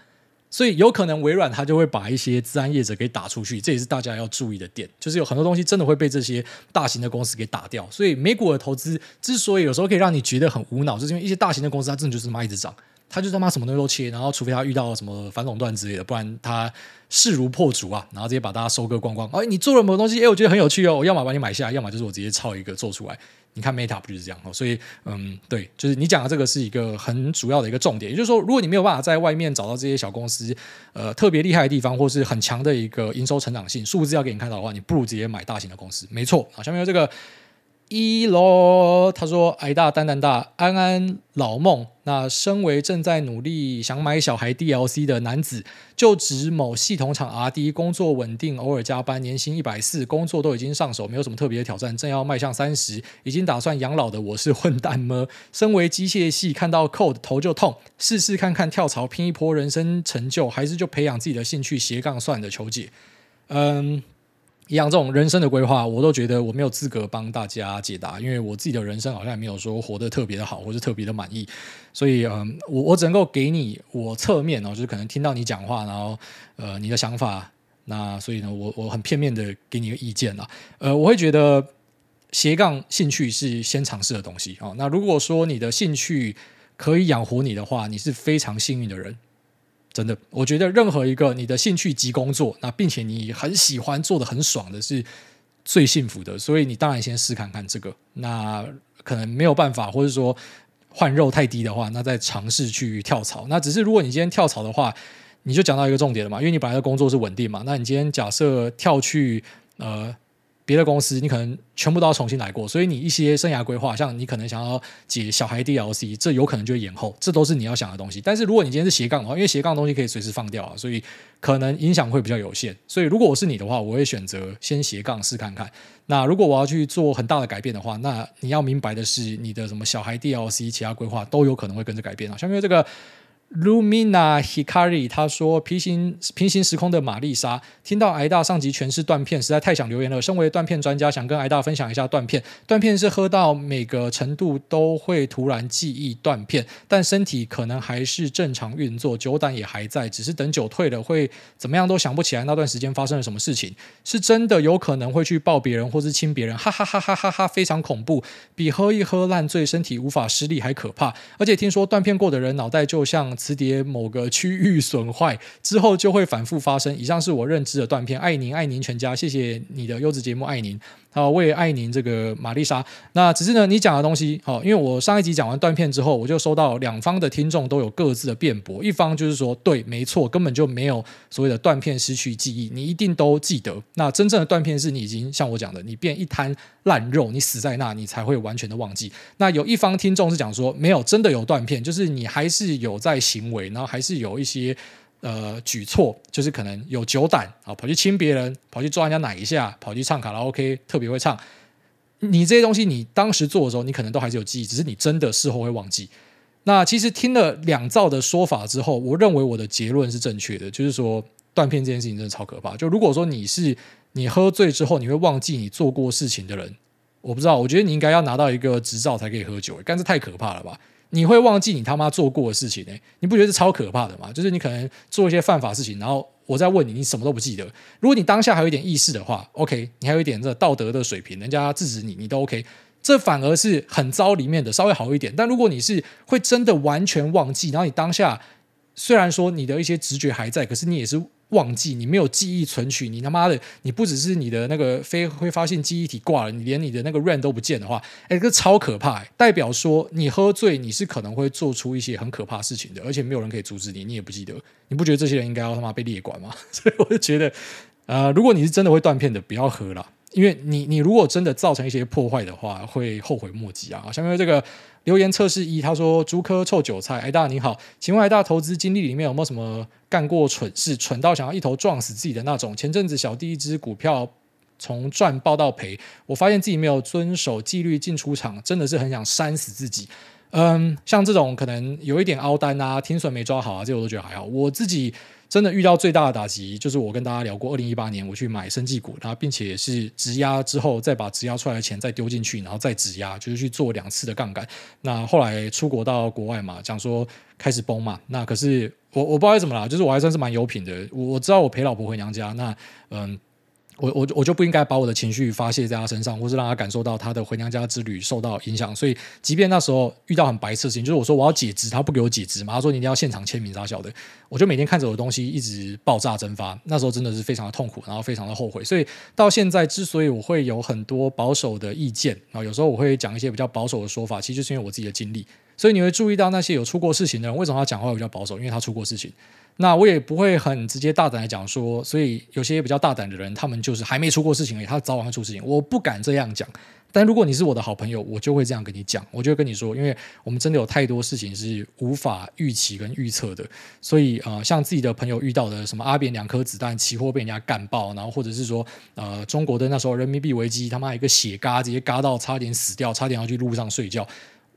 Speaker 1: 所以有可能微软它就会把一些资安业者给打出去，这也是大家要注意的点。就是有很多东西真的会被这些大型的公司给打掉。所以美股的投资之所以有时候可以让你觉得很无脑，就是因为一些大型的公司它真的就是他妈一直涨，它就他妈什么东西都切，然后除非它遇到什么反垄断之类的，不然它势如破竹啊，然后直接把大家收割光光。哎，你做了某东西？哎，我觉得很有趣哦，我要么把你买下来，要么就是我直接抄一个做出来。你看 Meta 不就是这样哦？所以，嗯，对，就是你讲的这个是一个很主要的一个重点。也就是说，如果你没有办法在外面找到这些小公司，呃，特别厉害的地方，或是很强的一个营收成长性数字要给你看到的话，你不如直接买大型的公司。没错啊，下面有这个。一罗他说：“矮大蛋蛋大安安老梦。那身为正在努力想买小孩 DLC 的男子，就职某系统厂 RD，工作稳定，偶尔加班，年薪一百四，工作都已经上手，没有什么特别的挑战，正要迈向三十，已经打算养老的我是混蛋吗？(laughs) 身为机械系，看到 code 头就痛，试试看看跳槽拼一波人生成就，还是就培养自己的兴趣斜杠算的求解。嗯。”一样，这种人生的规划，我都觉得我没有资格帮大家解答，因为我自己的人生好像也没有说活得特别的好，或是特别的满意，所以，嗯，我我只能够给你我侧面哦，就是可能听到你讲话，然后呃你的想法，那所以呢，我我很片面的给你一个意见啦，呃，我会觉得斜杠兴趣是先尝试的东西哦。那如果说你的兴趣可以养活你的话，你是非常幸运的人。真的，我觉得任何一个你的兴趣及工作，那并且你很喜欢做的很爽的，是最幸福的。所以你当然先试看看这个。那可能没有办法，或者说换肉太低的话，那再尝试去跳槽。那只是如果你今天跳槽的话，你就讲到一个重点了嘛，因为你本来的工作是稳定嘛。那你今天假设跳去呃。别的公司你可能全部都要重新来过，所以你一些生涯规划，像你可能想要解小孩 DLC，这有可能就会延后，这都是你要想的东西。但是如果你今天是斜杠的话，因为斜杠东西可以随时放掉啊，所以可能影响会比较有限。所以如果我是你的话，我会选择先斜杠试看看。那如果我要去做很大的改变的话，那你要明白的是，你的什么小孩 DLC 其他规划都有可能会跟着改变啊。像因为这个。Lumina Hikari 他说：“平行平行时空的玛丽莎听到挨大上集全是断片，实在太想留言了。身为断片专家，想跟挨大分享一下断片。断片是喝到每个程度都会突然记忆断片，但身体可能还是正常运作，酒胆也还在，只是等酒退了会怎么样都想不起来那段时间发生了什么事情。是真的有可能会去抱别人或是亲别人，哈哈哈哈哈哈，非常恐怖，比喝一喝烂醉身体无法施力还可怕。而且听说断片过的人脑袋就像……磁碟某个区域损坏之后就会反复发生。以上是我认知的断片。爱您，爱您全家，谢谢你的优质节目，爱您。好，我也爱您这个玛丽莎。那只是呢，你讲的东西，好，因为我上一集讲完断片之后，我就收到两方的听众都有各自的辩驳。一方就是说，对，没错，根本就没有所谓的断片失去记忆，你一定都记得。那真正的断片是你已经像我讲的，你变一滩烂肉，你死在那，你才会完全的忘记。那有一方听众是讲说，没有，真的有断片，就是你还是有在行为，然后还是有一些。呃，举措就是可能有酒胆啊，跑去亲别人，跑去抓人家奶一下，跑去唱卡拉 OK，特别会唱。你这些东西，你当时做的时候，你可能都还是有记忆，只是你真的事后会忘记。那其实听了两造的说法之后，我认为我的结论是正确的，就是说断片这件事情真的超可怕。就如果说你是你喝醉之后你会忘记你做过事情的人，我不知道，我觉得你应该要拿到一个执照才可以喝酒，但是太可怕了吧？你会忘记你他妈做过的事情呢？你不觉得是超可怕的吗？就是你可能做一些犯法事情，然后我再问你，你什么都不记得。如果你当下还有一点意识的话，OK，你还有一点这道德的水平，人家制止你，你都 OK。这反而是很糟里面的稍微好一点。但如果你是会真的完全忘记，然后你当下虽然说你的一些直觉还在，可是你也是。忘记你没有记忆存取，你他妈的，你不只是你的那个非挥发性记忆体挂了，你连你的那个 ran 都不见的话，哎，这超可怕，欸，代表说你喝醉，你是可能会做出一些很可怕事情的，而且没有人可以阻止你，你也不记得，你不觉得这些人应该要他妈被列管吗？(laughs) 所以我就觉得，呃，如果你是真的会断片的，不要喝了。因为你，你如果真的造成一些破坏的话，会后悔莫及啊！下面这个留言测试一，他说：“竹科臭韭菜，癌大你好，请问癌大投资经历里面有没有什么干过蠢事，蠢到想要一头撞死自己的那种？前阵子小弟一支股票从赚爆到赔，我发现自己没有遵守纪律进出场，真的是很想扇死自己。嗯，像这种可能有一点凹单啊，停损没抓好啊，这我都觉得还好。我自己。”真的遇到最大的打击，就是我跟大家聊过，二零一八年我去买生技股，然后并且是质押之后再把质押出来的钱再丢进去，然后再质押，就是去做两次的杠杆。那后来出国到国外嘛，讲说开始崩嘛，那可是我我不知道为什么啦，就是我还算是蛮有品的，我我知道我陪老婆回娘家，那嗯。我我我就不应该把我的情绪发泄在他身上，或是让他感受到他的回娘家之旅受到影响。所以，即便那时候遇到很白痴的事情，就是我说我要解职，他不给我解职嘛，他说你一定要现场签名啥小的，我就每天看着我的东西一直爆炸蒸发。那时候真的是非常的痛苦，然后非常的后悔。所以到现在，之所以我会有很多保守的意见，然后有时候我会讲一些比较保守的说法，其实就是因为我自己的经历。所以你会注意到那些有出过事情的人，为什么他讲话比较保守？因为他出过事情。那我也不会很直接大胆的讲说，所以有些比较大胆的人，他们就是还没出过事情而已，他早晚会出事情。我不敢这样讲，但如果你是我的好朋友，我就会这样跟你讲，我就会跟你说，因为我们真的有太多事情是无法预期跟预测的，所以呃，像自己的朋友遇到的什么阿扁两颗子弹，期货被人家干爆，然后或者是说呃，中国的那时候人民币危机，他妈一个血嘎直接嘎到差点死掉，差点要去路上睡觉。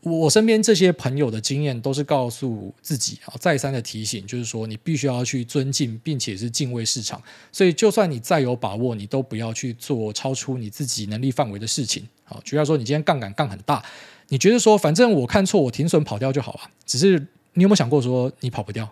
Speaker 1: 我身边这些朋友的经验都是告诉自己啊，再三的提醒，就是说你必须要去尊敬，并且是敬畏市场。所以，就算你再有把握，你都不要去做超出你自己能力范围的事情。啊，举例说，你今天杠杆杠很大，你觉得说反正我看错，我停损跑掉就好了。只是你有没有想过说你跑不掉？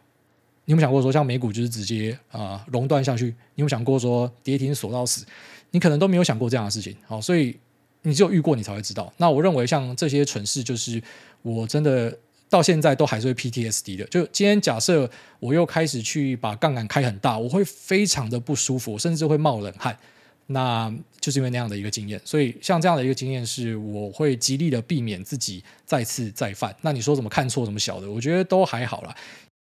Speaker 1: 你有没有想过说像美股就是直接啊熔断下去？你有没有想过说跌停锁到死？你可能都没有想过这样的事情。好，所以。你只有遇过，你才会知道。那我认为像这些蠢事，就是我真的到现在都还是会 PTSD 的。就今天假设我又开始去把杠杆开很大，我会非常的不舒服，甚至会冒冷汗。那就是因为那样的一个经验。所以像这样的一个经验，是我会极力的避免自己再次再犯。那你说怎么看错怎么小的，我觉得都还好啦。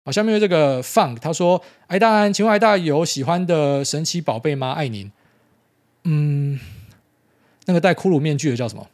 Speaker 1: 好，下面这个 Funk 他说：“哎，大安，请问哎大有喜欢的神奇宝贝吗？爱您。”嗯。那个戴骷髅面具的叫什么？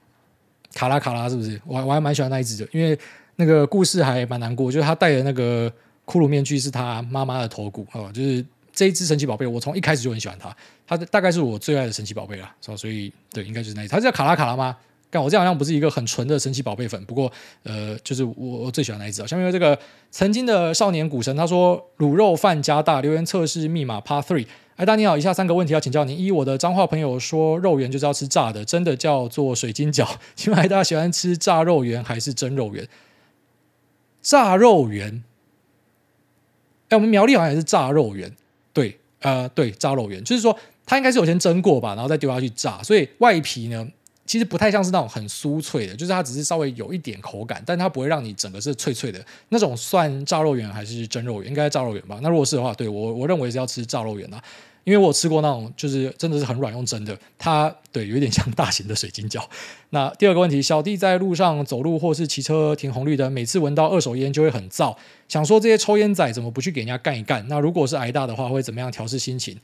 Speaker 1: 卡拉卡拉是不是？我我还蛮喜欢那一只的，因为那个故事还蛮难过，就是他戴的那个骷髅面具是他妈妈的头骨哦，就是这一只神奇宝贝，我从一开始就很喜欢它，它大概是我最爱的神奇宝贝了，所以对，应该就是那一只，它叫卡拉卡拉吗？但我这好像不是一个很纯的神奇宝贝粉，不过呃，就是我我最喜欢那一只啊。下面有这个曾经的少年股神，他说卤肉饭加大留言测试密码 Part Three。哎，大你好，以下三个问题要请教您：一，我的彰化朋友说肉圆就是要吃炸的，真的叫做水晶饺？(laughs) 请问大家喜欢吃炸肉圆还是蒸肉圆？炸肉圆？哎，我们苗栗好像也是炸肉圆，对，呃，对，炸肉圆，就是说它应该是有先蒸过吧，然后再丢下去炸，所以外皮呢？其实不太像是那种很酥脆的，就是它只是稍微有一点口感，但它不会让你整个是脆脆的那种。算炸肉圆还是蒸肉圆？应该炸肉圆吧？那如果是的话，对，我我认为是要吃炸肉圆啊。因为我吃过那种，就是真的是很软用蒸的，它对有点像大型的水晶饺。那第二个问题，小弟在路上走路或是骑车停红绿灯，每次闻到二手烟就会很燥，想说这些抽烟仔怎么不去给人家干一干？那如果是挨大的话，会怎么样调试心情？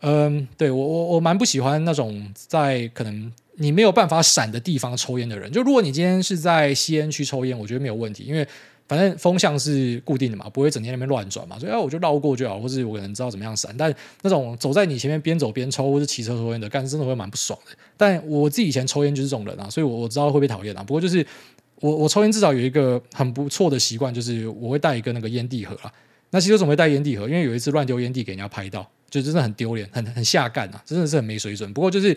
Speaker 1: 嗯，对我我我蛮不喜欢那种在可能你没有办法闪的地方抽烟的人。就如果你今天是在吸烟区抽烟，我觉得没有问题，因为。反正风向是固定的嘛，不会整天那边乱转嘛，所以啊，我就绕过就好，或是我可能知道怎么样闪。但那种走在你前面边走边抽，或是骑车抽烟的，干真的会蛮不爽的。但我自己以前抽烟就是这种人啊，所以我我知道会被讨厌啊。不过就是我我抽烟至少有一个很不错的习惯，就是我会带一个那个烟蒂盒啊。那其实总会带烟蒂盒？因为有一次乱丢烟蒂给人家拍到，就真的很丢脸，很很下干啊，真的是很没水准。不过就是。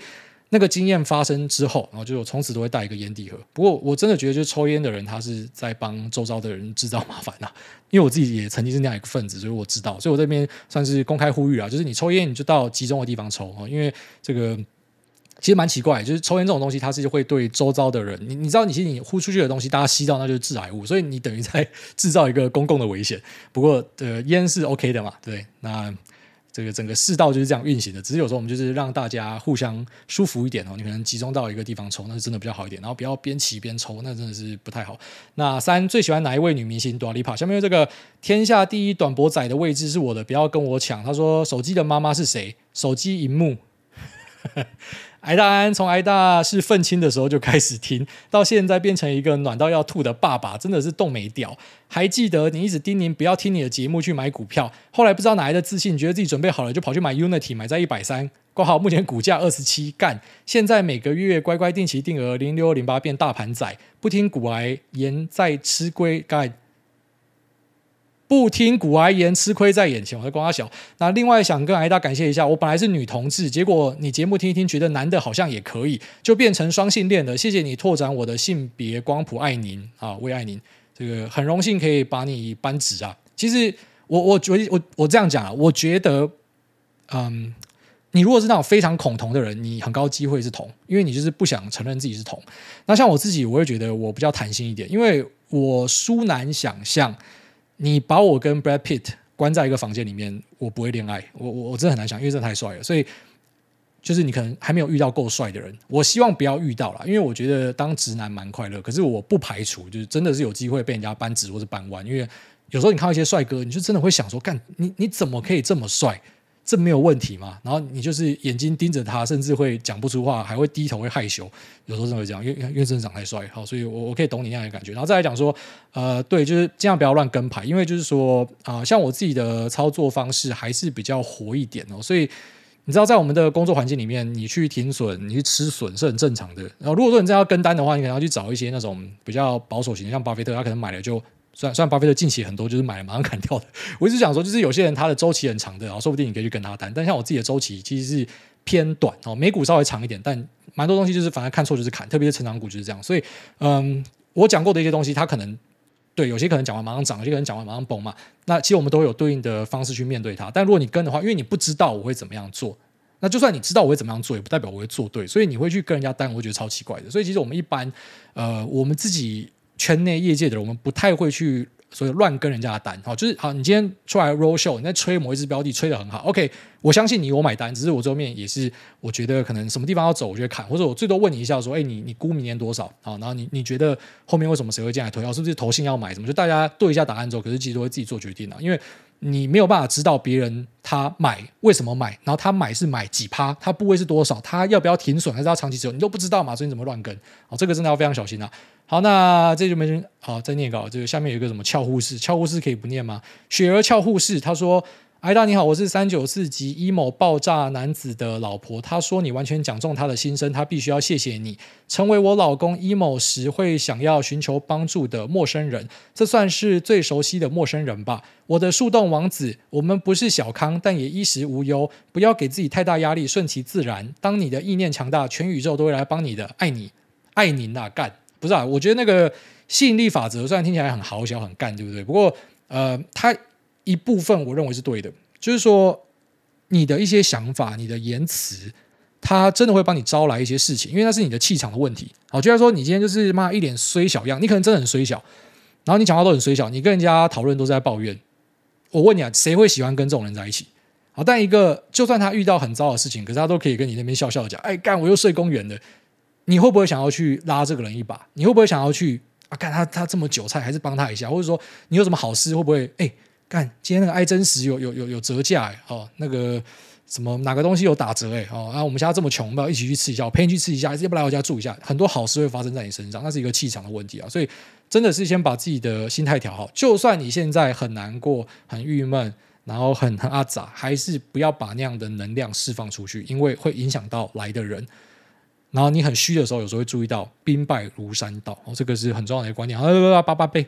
Speaker 1: 那个经验发生之后，然后就我从此都会带一个烟蒂盒。不过我真的觉得，就是抽烟的人，他是在帮周遭的人制造麻烦呐。因为我自己也曾经是那样一个分子，所以我知道。所以我这边算是公开呼吁啊，就是你抽烟，你就到集中的地方抽啊。因为这个其实蛮奇怪，就是抽烟这种东西，它是会对周遭的人，你你知道，你其实你呼出去的东西，大家吸到那就是致癌物，所以你等于在 (laughs) 制造一个公共的危险。不过呃，烟是 OK 的嘛，对，那。这个整个世道就是这样运行的，只是有时候我们就是让大家互相舒服一点哦。你可能集中到一个地方抽，那是真的比较好一点。然后不要边骑边抽，那真的是不太好。那三最喜欢哪一位女明星多莉帕。下面这个天下第一短脖仔的位置是我的，不要跟我抢。他说手机的妈妈是谁？手机荧幕。挨大安从挨大是愤青的时候就开始听，到现在变成一个暖到要吐的爸爸，真的是冻没掉。还记得你一直叮咛不要听你的节目去买股票，后来不知道哪来的自信，觉得自己准备好了就跑去买 Unity，买在一百三，括号目前股价二十七干。现在每个月乖乖定期定额零六零八变大盘仔，不听股癌言在吃亏干。不听古癌言，吃亏在眼前。我在光阿小。那另外想跟挨大感谢一下，我本来是女同志，结果你节目听一听，觉得男的好像也可以，就变成双性恋了。谢谢你拓展我的性别光谱，爱您啊，为爱您。这个很荣幸可以把你扳直啊。其实我我觉我我这样讲啊，我觉得，嗯，你如果是那种非常恐同的人，你很高机会是同，因为你就是不想承认自己是同。那像我自己，我会觉得我比较弹性一点，因为我殊难想象。你把我跟 Brad Pitt 关在一个房间里面，我不会恋爱。我我我真的很难想，因为这太帅了。所以就是你可能还没有遇到够帅的人，我希望不要遇到了，因为我觉得当直男蛮快乐。可是我不排除，就是真的是有机会被人家扳直或者扳弯。因为有时候你看到一些帅哥，你就真的会想说：干你你怎么可以这么帅？这没有问题嘛？然后你就是眼睛盯着他，甚至会讲不出话，还会低头会害羞。有时候真的会这样，因为因为真的长太帅，好，所以我我可以懂你那样的感觉。然后再来讲说，呃，对，就是尽量不要乱跟牌，因为就是说啊、像我自己的操作方式还是比较活一点哦。所以你知道，在我们的工作环境里面，你去停损，你去吃损是很正常的。然后如果说你真的要跟单的话，你可能要去找一些那种比较保守型，像巴菲特，他可能买了就。虽然虽然巴菲特近期很多就是买了马上砍掉的，我一直想说，就是有些人他的周期很长的，然后说不定你可以去跟他谈。但像我自己的周期其实是偏短哦，美股稍微长一点，但蛮多东西就是反正看错就是砍，特别是成长股就是这样。所以，嗯，我讲过的一些东西，它可能对有些可能讲完马上涨，有些可能讲完马上崩嘛。那其实我们都会有对应的方式去面对它。但如果你跟的话，因为你不知道我会怎么样做，那就算你知道我会怎么样做，也不代表我会做对。所以你会去跟人家单，我觉得超奇怪的。所以其实我们一般，呃，我们自己圈内业界的人，我们不太会去。所以乱跟人家的单，好，就是好。你今天出来 roll show，你在吹某一支标的，吹的很好。OK，我相信你，我买单。只是我后面也是，我觉得可能什么地方要走，我就会砍，或者我最多问你一下，说，哎，你你估明年多少？好，然后你你觉得后面为什么谁会进来投票？是不是投信要买什么？就大家对一下答案之后，可是其实都会自己做决定的，因为你没有办法知道别人他买为什么买，然后他买是买几趴，他部位是多少，他要不要停损，还是要长期持有，你都不知道嘛，所以你怎么乱跟？好，这个真的要非常小心啊。好，那这就没人好再念稿。这个下面有一个什么俏护士，俏护士可以不念吗？雪儿俏护士，他说：“挨大你好，我是三九四级 emo 爆炸男子的老婆。他说你完全讲中他的心声，他必须要谢谢你，成为我老公 emo 时会想要寻求帮助的陌生人，这算是最熟悉的陌生人吧。我的树洞王子，我们不是小康，但也衣食无忧。不要给自己太大压力，顺其自然。当你的意念强大，全宇宙都会来帮你的。爱你，爱你哪干？”不是啊，我觉得那个吸引力法则虽然听起来很豪小很干，对不对？不过呃，他一部分我认为是对的，就是说你的一些想法、你的言辞，它真的会帮你招来一些事情，因为那是你的气场的问题。好，就像说你今天就是妈一脸衰小样，你可能真的很衰小，然后你讲话都很衰小，你跟人家讨论都在抱怨。我问你啊，谁会喜欢跟这种人在一起？好，但一个就算他遇到很糟的事情，可是他都可以跟你那边笑笑讲，哎，干我又睡公园了，你会不会想要去拉这个人一把？你会不会想要去啊？干他他这么韭菜，还是帮他一下？或者说你有什么好事，会不会哎干今天那个爱真实有有有有折价哎哦那个。什么哪个东西有打折哎、哦，啊，我们现在这么穷，我们要一起去吃一下，我陪你去吃一下，要不来我家住一下？很多好事会发生在你身上，那是一个气场的问题啊。所以真的是先把自己的心态调好，就算你现在很难过、很郁闷，然后很很阿杂，还是不要把那样的能量释放出去，因为会影响到来的人。然后你很虚的时候，有时候会注意到兵败如山倒哦，这个是很重要的一个观念。啊，八八八八